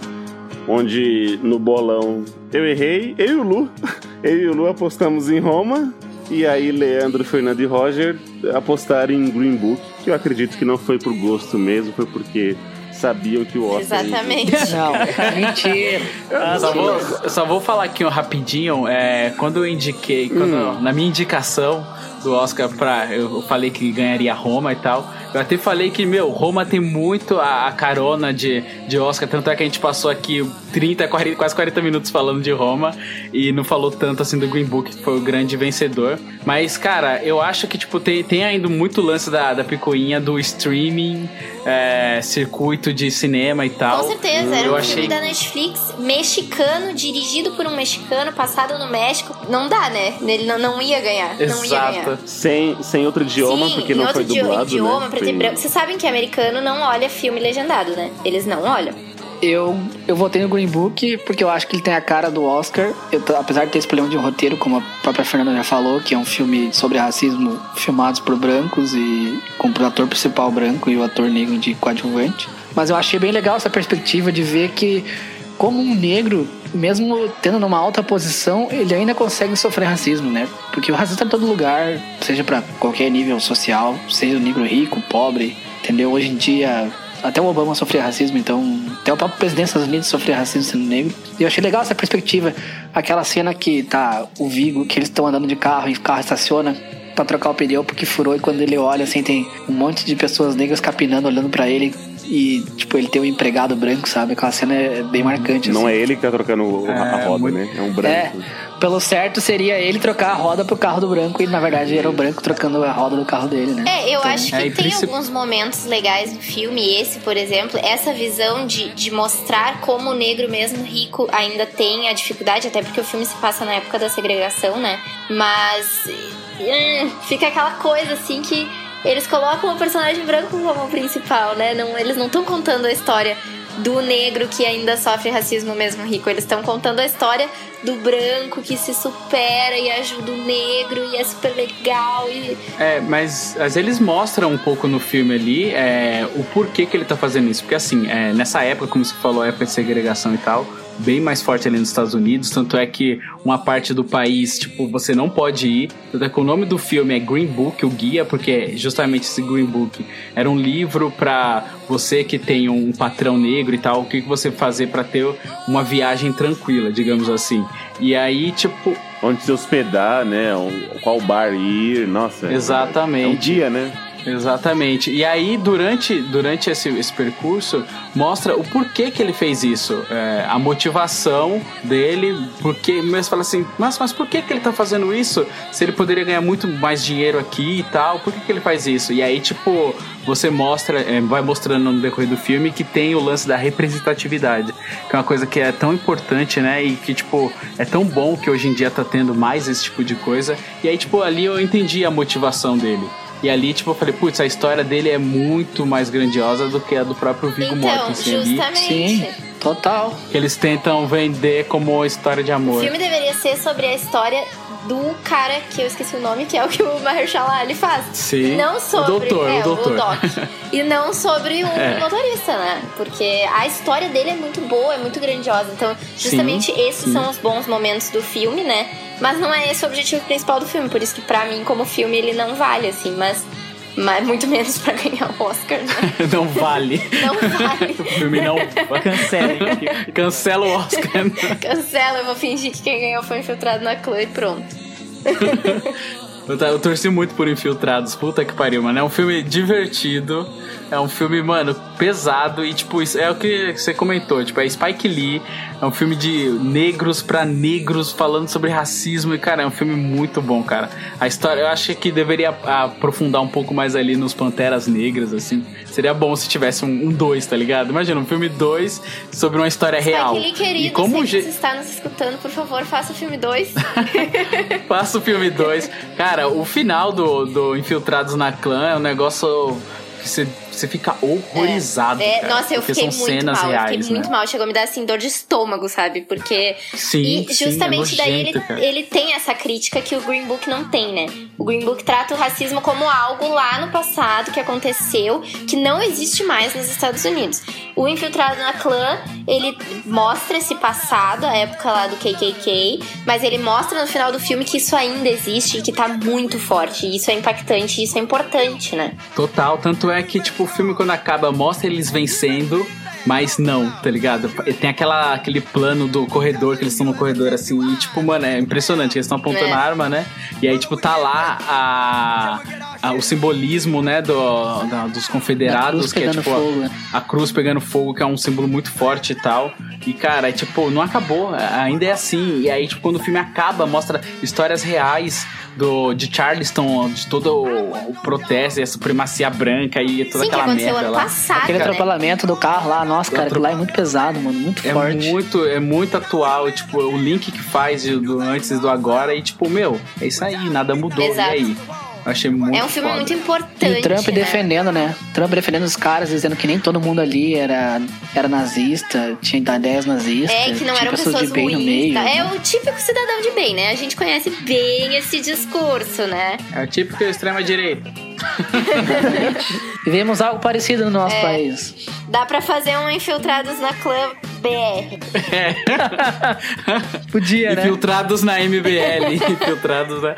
onde no bolão eu errei, eu e o Lu, eu e o Lu apostamos em Roma, e aí Leandro, Fernando e Roger apostaram em Green Book, que eu acredito que não foi por gosto mesmo, foi porque sabiam que o Oscar... Exatamente. Não, mentira. Eu só, vou, eu só vou falar aqui rapidinho. É, quando eu indiquei, quando Hum. na minha indicação do Oscar pra. Eu falei que ganharia Roma e tal. Eu até falei que, meu, Roma tem muito a, a carona de, de Oscar. Tanto é que a gente passou aqui 30, 40, quase 40 minutos falando de Roma. E não falou tanto assim do Green Book, que foi o grande vencedor. Mas, cara, eu acho que, tipo, tem, tem ainda muito lance da, da picuinha do streaming, é, circuito muito de cinema e tal. Com certeza, era eu um achei... filme da Netflix, mexicano, dirigido por um mexicano, passado no México. Não dá, né? Ele não, não ia ganhar. Não ia ganhar. Sem, sem outro idioma, Sim, porque não foi dublado, idioma, né? preto e branco. Vocês sabem que americano não olha filme legendado, né? Eles não olham. Eu, eu votei no Green Book porque eu acho que ele tem a cara do Oscar. Eu apesar de ter esse problema de roteiro, como a própria Fernanda já falou, que é um filme sobre racismo filmados por brancos e com o ator principal branco e o ator negro de coadjuvante. Mas eu achei bem legal essa perspectiva de ver que, como um negro, mesmo tendo numa alta posição, ele ainda consegue sofrer racismo, né? Porque o racismo tá em todo lugar, seja para qualquer nível social, seja o negro rico, pobre, entendeu? Hoje em dia, até o Obama sofria racismo, então até o próprio presidente dos Estados Unidos sofria racismo sendo negro. E eu achei legal essa perspectiva, aquela cena que tá o Vigo, que eles estão andando de carro e o carro estaciona pra trocar o pneu porque furou e quando ele olha assim tem um monte de pessoas negras capinando olhando pra ele e tipo ele tem um empregado branco, sabe? Aquela cena é bem marcante Não assim. é ele que tá trocando a- a roda, né? É um branco. É, pelo certo seria ele trocar a roda pro carro do branco e na verdade era o branco trocando a roda do carro dele, né? É, eu Então, acho que tem alguns momentos legais no filme. Esse, por exemplo, essa visão de, de mostrar como o negro, mesmo rico, ainda tem a dificuldade, até porque o filme se passa na época da segregação, né? Mas hum, fica aquela coisa assim que eles colocam o personagem branco como principal, né? Não, eles não estão contando a história do negro que ainda sofre racismo mesmo rico. Eles estão contando a história do branco que se supera e ajuda o negro e é super legal e É, mas, mas eles mostram um pouco no filme ali é, o porquê que ele tá fazendo isso. Porque assim, é, nessa época, como você falou, época de segregação e tal, bem mais forte ali nos Estados Unidos. Tanto é que uma parte do país, tipo, você não pode ir. Tanto é que o nome do filme é Green Book, o guia, porque justamente esse Green Book era um livro pra você que tem um patrão negro e tal, o que você fazer pra ter uma viagem tranquila, digamos assim. E aí, tipo, Onde se hospedar, né? Qual bar ir, nossa. Exatamente. É um dia, né? Exatamente. E aí, durante, durante esse, esse percurso, mostra o porquê que ele fez isso. É, a motivação dele, porque mesmo fala assim, mas, mas por que, que ele tá fazendo isso? Se ele poderia ganhar muito mais dinheiro aqui e tal, por que, que ele faz isso? E aí, tipo, você mostra, é, vai mostrando no decorrer do filme que tem o lance da representatividade, que é uma coisa que é tão importante, né? E que, tipo, é tão bom que hoje em dia tá tendo mais esse tipo de coisa. E aí, tipo, ali eu entendi a motivação dele. E ali, tipo, eu falei, putz, a história dele é muito mais grandiosa do que a do próprio Viggo Então, Mortensen justamente. Sim, total. Que eles tentam vender como história de O amor. filme deveria ser sobre a história do cara que eu esqueci o nome, que é o que o Mahershala Ali faz. Sim, Não o sobre doutor, é, o doutor. Doc. e não sobre um É. motorista, né? Porque a história dele é muito boa, é muito grandiosa. Então, justamente Sim, esses sim. são os bons momentos do filme, né? Mas não é esse o objetivo principal do filme, por isso que pra mim, como filme, ele não vale, assim, mas. Mas muito menos pra ganhar o Oscar, né? não vale. Não vale. o filme não Cancele. Cancela o Oscar. Cancela, eu vou fingir que quem ganhou foi infiltrado na clã e pronto. Eu, eu torci muito por Infiltrados, puta que pariu, mano. É um filme divertido, é um filme, mano, pesado e, tipo, é o que você comentou, tipo, é Spike Lee, é um filme de negros pra negros falando sobre racismo e, cara, é um filme muito bom, cara. A história, eu acho que deveria aprofundar um pouco mais ali nos Panteras Negras, assim. Seria bom se tivesse um 2, tá ligado? Imagina, um filme 2 sobre uma história real. Spike Lee, querido, e como que je- você está nos escutando, por favor, faça o filme 2. Faça o filme 2. Cara, o final do, do Infiltrados na Clã é um negócio que você, você fica horrorizado. É, cara, nossa, eu fiquei muito cenas mal, eu reais, fiquei muito né? mal. Chegou a me dar assim dor de estômago, sabe? Porque. Sim, e sim, é justamente daí ele, nojento, ele tem essa crítica que o Green Book não tem, né? O Green Book trata o racismo como algo lá no passado que aconteceu, que não existe mais nos Estados Unidos. O Infiltrado na Clã, ele mostra esse passado, a época lá do KKK, mas ele mostra no final do filme que isso ainda existe e que tá muito forte. E isso é impactante, isso é importante, né? Total, tanto é que, tipo, o filme quando acaba mostra eles vencendo, mas não, tá ligado? Tem aquela, aquele plano do corredor, que eles estão no corredor assim, e tipo, mano, é impressionante, eles estão apontando É. a arma, né? E aí, tipo, tá lá a. a- o simbolismo, né, do, da- dos confederados, que é tipo a- fogo, né? a, cruz pegando fogo, que é um símbolo muito forte e tal. E cara, é, tipo, não acabou, ainda é assim. E aí, tipo, quando o filme acaba, mostra histórias reais do de Charleston, de todo o, o protesto e a supremacia branca e toda Sim, que aquela merda ano lá. passado, Aquele né? atropelamento do carro lá, nossa, cara, aquilo lá é muito pesado, mano, muito É forte. muito, é muito atual, tipo, o link que faz do antes e do agora e tipo, meu, é isso aí, nada mudou. Exato. E aí? Achei muito É um filme foda. muito E importante. o Trump né? defendendo, né? Trump defendendo os caras, dizendo que nem todo mundo ali era, era nazista, tinha ideias nazistas, É, que não eram pessoas pessoas de bem no ruins. meio. tá? É né? o típico cidadão de bem, né? A gente conhece bem esse discurso, né? É o típico extrema-direita. E vemos algo parecido no nosso É. país. Dá pra fazer um Infiltrados na Clã BR. Podia, né? Infiltrados na MBL. Infiltrados na.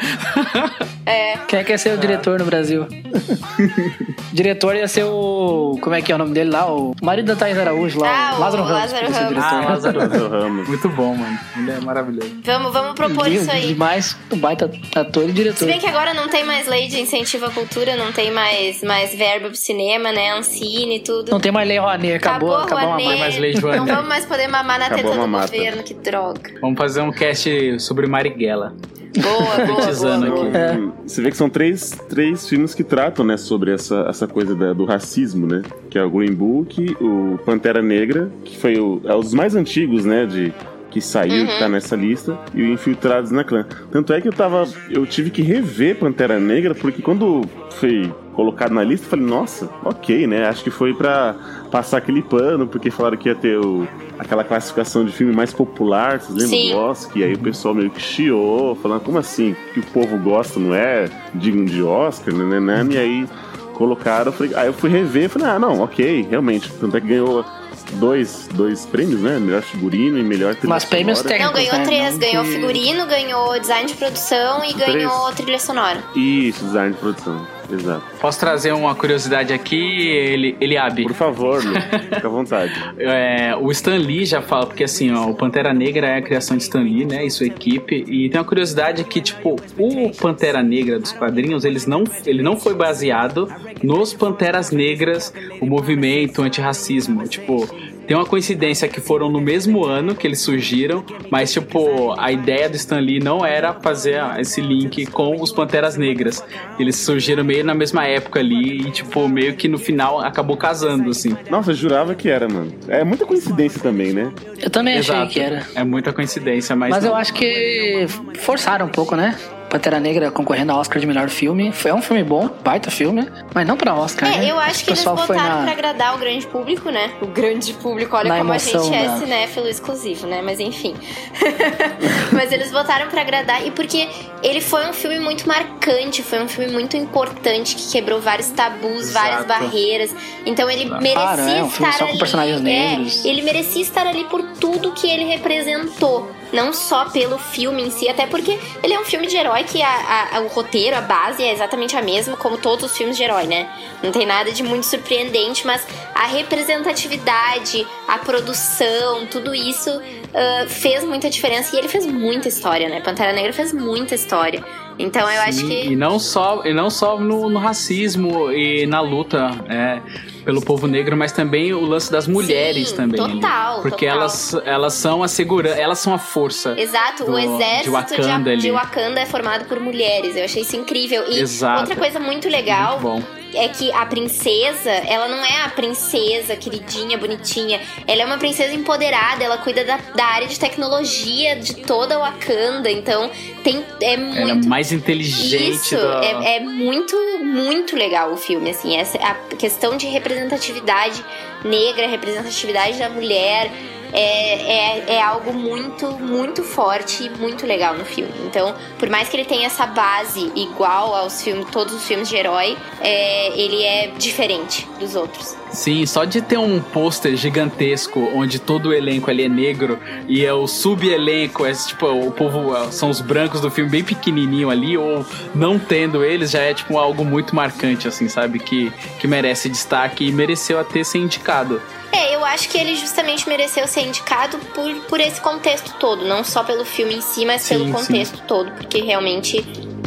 É. Quem quer ser o diretor no Brasil? o diretor ia ser o. Como é que é o nome dele lá? O marido da Thais Araújo lá. Ah, o o Lázaro Ramos. O Ramos. Ah, Lázaro Ramos. Muito bom, mano. Ele é maravilhoso. Vamos, vamos propor isso aí. Demais, um baita ator e Se diretor. bem que agora não tem mais lei de incentivo à cultura, não tem mais, mais verba pro cinema, né? Ancine e tudo. Não tem mais lei Rouanet, acabou, Acabou, acabou, a Rouanet. mamãe. mais lei Joana. Não vamos mais poder mamar na Acabou teta do governo, que droga. Vamos fazer um cast sobre Marighella. Boa, boa, boa. Boa. aqui. É. Você vê que são três, três filmes que tratam, né, sobre essa, essa coisa da- do racismo, né? Que é o Green Book, o Pantera Negra, que foi o, é um dos mais antigos, né, de que saiu, Uhum. que tá nessa lista, e o Infiltrados na Clã. Tanto é que eu tava, eu tive que rever Pantera Negra porque quando foi colocado na lista, eu falei, nossa, OK, né? Acho que foi pra passar aquele pano, porque falaram que ia ter o, aquela classificação de filme mais popular, vocês lembram Sim. do Oscar? E aí o pessoal meio que chiou, falando, como assim? Que o povo gosta, não é digno de Oscar, né, né, né? E aí colocaram, eu falei, aí eu fui rever, falei, ah, não, ok, realmente. Tanto é que ganhou dois, dois prêmios, né? Melhor figurino e melhor trilha Mas prêmios sonora. Não, técnicos. ganhou né? três. Não Ganhou que- figurino, ganhou design de produção e Três. ganhou trilha sonora. Isso, design de produção, exato. Posso trazer uma curiosidade aqui, ele, Eliabe? Por favor, Lu, fica à vontade. É, o Stan Lee já fala, porque assim, ó, o Pantera Negra é a criação de Stan Lee, né, e sua equipe, e tem uma curiosidade que, tipo, o Pantera Negra dos quadrinhos, eles não, ele não foi baseado nos Panteras Negras, o movimento antirracismo, tipo... Tem uma coincidência que foram no mesmo ano que eles surgiram, mas, tipo, a ideia do Stan Lee não era fazer esse link com os Panteras Negras. Eles surgiram meio na mesma época ali e, tipo, meio que no final acabou casando, assim. Nossa, eu jurava que era, mano. É muita coincidência também, né? Eu também achei Exato. que era. É muita coincidência, mas. Mas não. eu acho que forçaram um pouco, né? Pantera Negra concorrendo ao Oscar de melhor filme. Foi um filme bom, baita filme, mas não pra Oscar, né? É, eu acho que eles botaram na- pra agradar o grande público, né? O grande público, olha Na como emoção a gente é da- cinéfilo exclusivo, né? Mas enfim. Mas eles botaram pra agradar e porque ele foi um filme muito marcante, foi um filme muito importante que quebrou vários tabus, várias barreiras. Então ele Claro, merecia é um filme estar só com ali. personagens é, negros. ele merecia estar ali por tudo que ele representou. Não só pelo filme em si, até porque ele é um filme de herói que a- a- o roteiro, a base é exatamente a mesma, como todos os filmes de herói, né? Não tem nada de muito surpreendente, mas a representatividade, a produção, tudo isso ah, fez muita diferença e ele fez muita história, né? Pantera Negra fez muita história. Então eu acho Sim, que. E não só, e não só no, no racismo e na luta é, pelo povo negro, mas também o lance das mulheres Sim, também. ali. total, Porque total. elas, elas são a segurança, elas são a força. Exato, do- o de exército de, Wakanda ali. de Wakanda é formado por mulheres. Eu achei isso incrível. E Exato. outra coisa muito legal Muito. É que a princesa, ela não é a princesa queridinha, bonitinha. Ela é uma princesa empoderada, ela cuida da, da área de tecnologia de toda a Wakanda. Então, tem, é muito. Ela é mais inteligente. Isso, da- é, é muito, muito legal o filme, assim, essa a questão de representatividade negra, representatividade da mulher, é, é, é algo muito, muito forte e muito legal no filme. Então, por mais que ele tenha essa base igual aos filmes, todos os filmes de herói, é, ele é diferente dos outros. Sim, só de ter um pôster gigantesco onde todo o elenco ali é negro e é o sub-elenco, é tipo, o povo é, são os brancos do filme bem pequenininho ali, ou não tendo eles, já é tipo algo muito marcante, assim, sabe? Que, que merece destaque e mereceu até ser indicado. É, eu acho que ele justamente mereceu ser indicado por, por esse contexto todo, não só pelo filme em si, mas Sim, pelo sim. contexto todo, porque realmente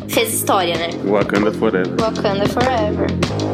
fez história, né? Wakanda Forever. Wakanda Forever.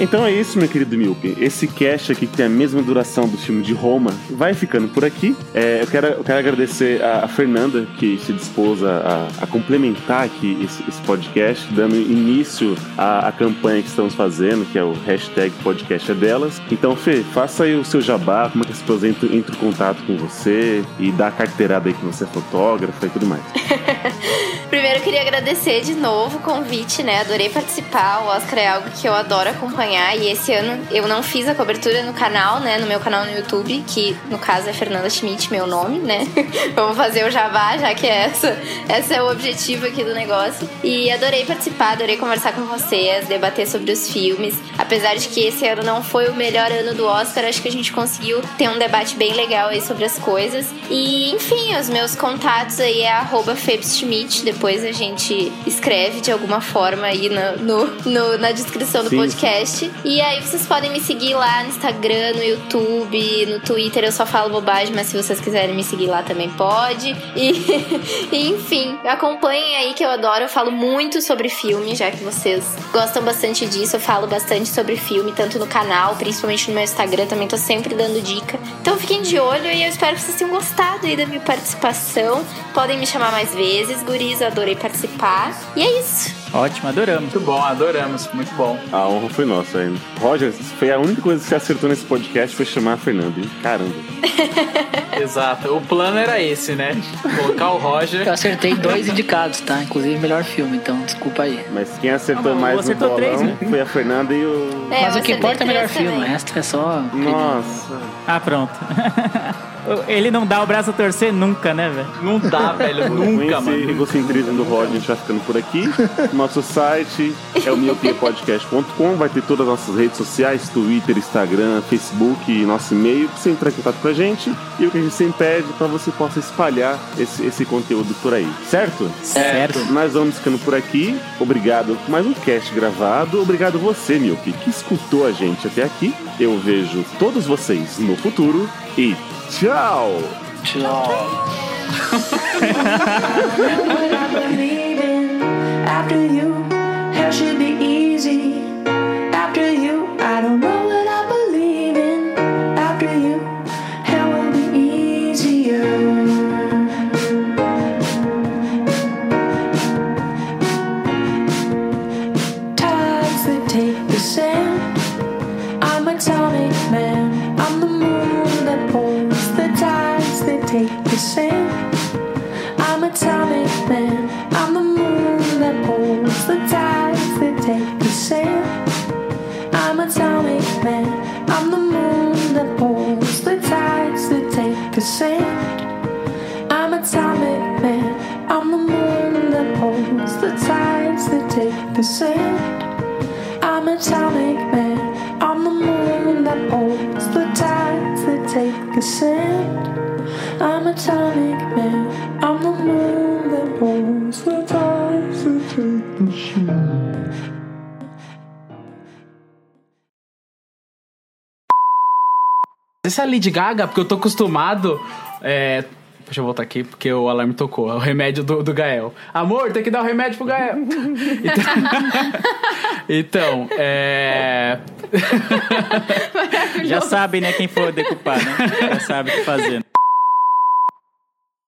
Então é isso, meu querido Milpe. Esse cast aqui, que tem a mesma duração do filme de Roma, vai ficando por aqui. É, eu, quero, eu quero agradecer a, a Fernanda, que se dispôs a, a, a complementar aqui esse, esse, podcast, dando início à, à, campanha que estamos fazendo, que é o hashtag podcast é delas. Então, Fê, faça aí o seu jabá, como é que as pessoas entram, entram em contato com você e dá a carteirada aí que você é fotógrafa e tudo mais. Primeiro, eu queria agradecer de novo o convite, né? Adorei participar. O Oscar é algo que eu adoro acompanhar. E esse ano eu não fiz a cobertura no canal, né? No meu canal no YouTube, que no caso é Fernanda Schmidt, meu nome, né? Vamos fazer o jabá, já que é essa, esse é o objetivo aqui do negócio. E adorei participar, adorei conversar com vocês, debater sobre os filmes. Apesar de que esse ano não foi o melhor ano do Oscar, acho que a gente conseguiu ter um debate bem legal aí sobre as coisas. E, enfim, os meus contatos aí é arroba Schmidt. Depois a gente escreve de alguma forma aí no, no, no na descrição do Sim. podcast. E aí vocês podem me seguir lá no Instagram, no YouTube, no Twitter. Eu só falo bobagem, mas se vocês quiserem me seguir lá também pode. E, enfim, acompanhem aí que eu adoro. Eu falo muito sobre filme, já que vocês gostam bastante disso. Eu falo bastante sobre filme, tanto no canal, principalmente no meu Instagram. Também tô sempre dando dica. Então fiquem de olho e eu espero que vocês tenham gostado aí da minha participação. Podem me chamar mais vezes, guris. Adorei participar. E é isso. Ótimo, adoramos. Muito bom, adoramos. Muito bom. A honra foi nossa ainda. Roger, foi a única coisa que você acertou nesse podcast foi chamar a Fernanda. Caramba. Exato. O plano era esse, né? Colocar o Roger. Eu acertei dois indicados, tá? Inclusive melhor filme, então desculpa aí. Mas quem acertou ah, mais no bolão três, né? foi a Fernanda e o... É, Mas o que importa é o melhor filme, o resto é só... Nossa. Ah, pronto. Ele não dá o braço a torcer nunca, né, velho? Não dá, velho. nunca, mano. Esse egocentrismo do Rod, a gente vai ficando por aqui. Nosso site é o miopiapodcast.com. Vai ter todas as nossas redes sociais: Twitter, Instagram, Facebook e nosso e-mail. Pra você entrar em contato com a gente. E o que a gente sempre pede para você possa espalhar esse, esse conteúdo por aí. Certo? Certo. Nós vamos ficando por aqui. Obrigado por mais um cast gravado. Obrigado você, Miopi, que escutou a gente até aqui. Eu vejo todos vocês no futuro y chao. Chao. I'm a atomic man. I'm the moon that pulls the tides that take the sand. I'm a atomic man. I'm the moon that pulls the tides that take the sand. I'm a atomic man. I'm the moon that pulls the tides that take the sand. Essa é a Lady Gaga, porque eu tô acostumado. É... Deixa eu voltar aqui, porque o alarme tocou. É o remédio do, do Gael. Amor, tem que dar o remédio pro Gael. Então, então é. Já sabe, né, quem for decupar, né? Já sabe o que fazer.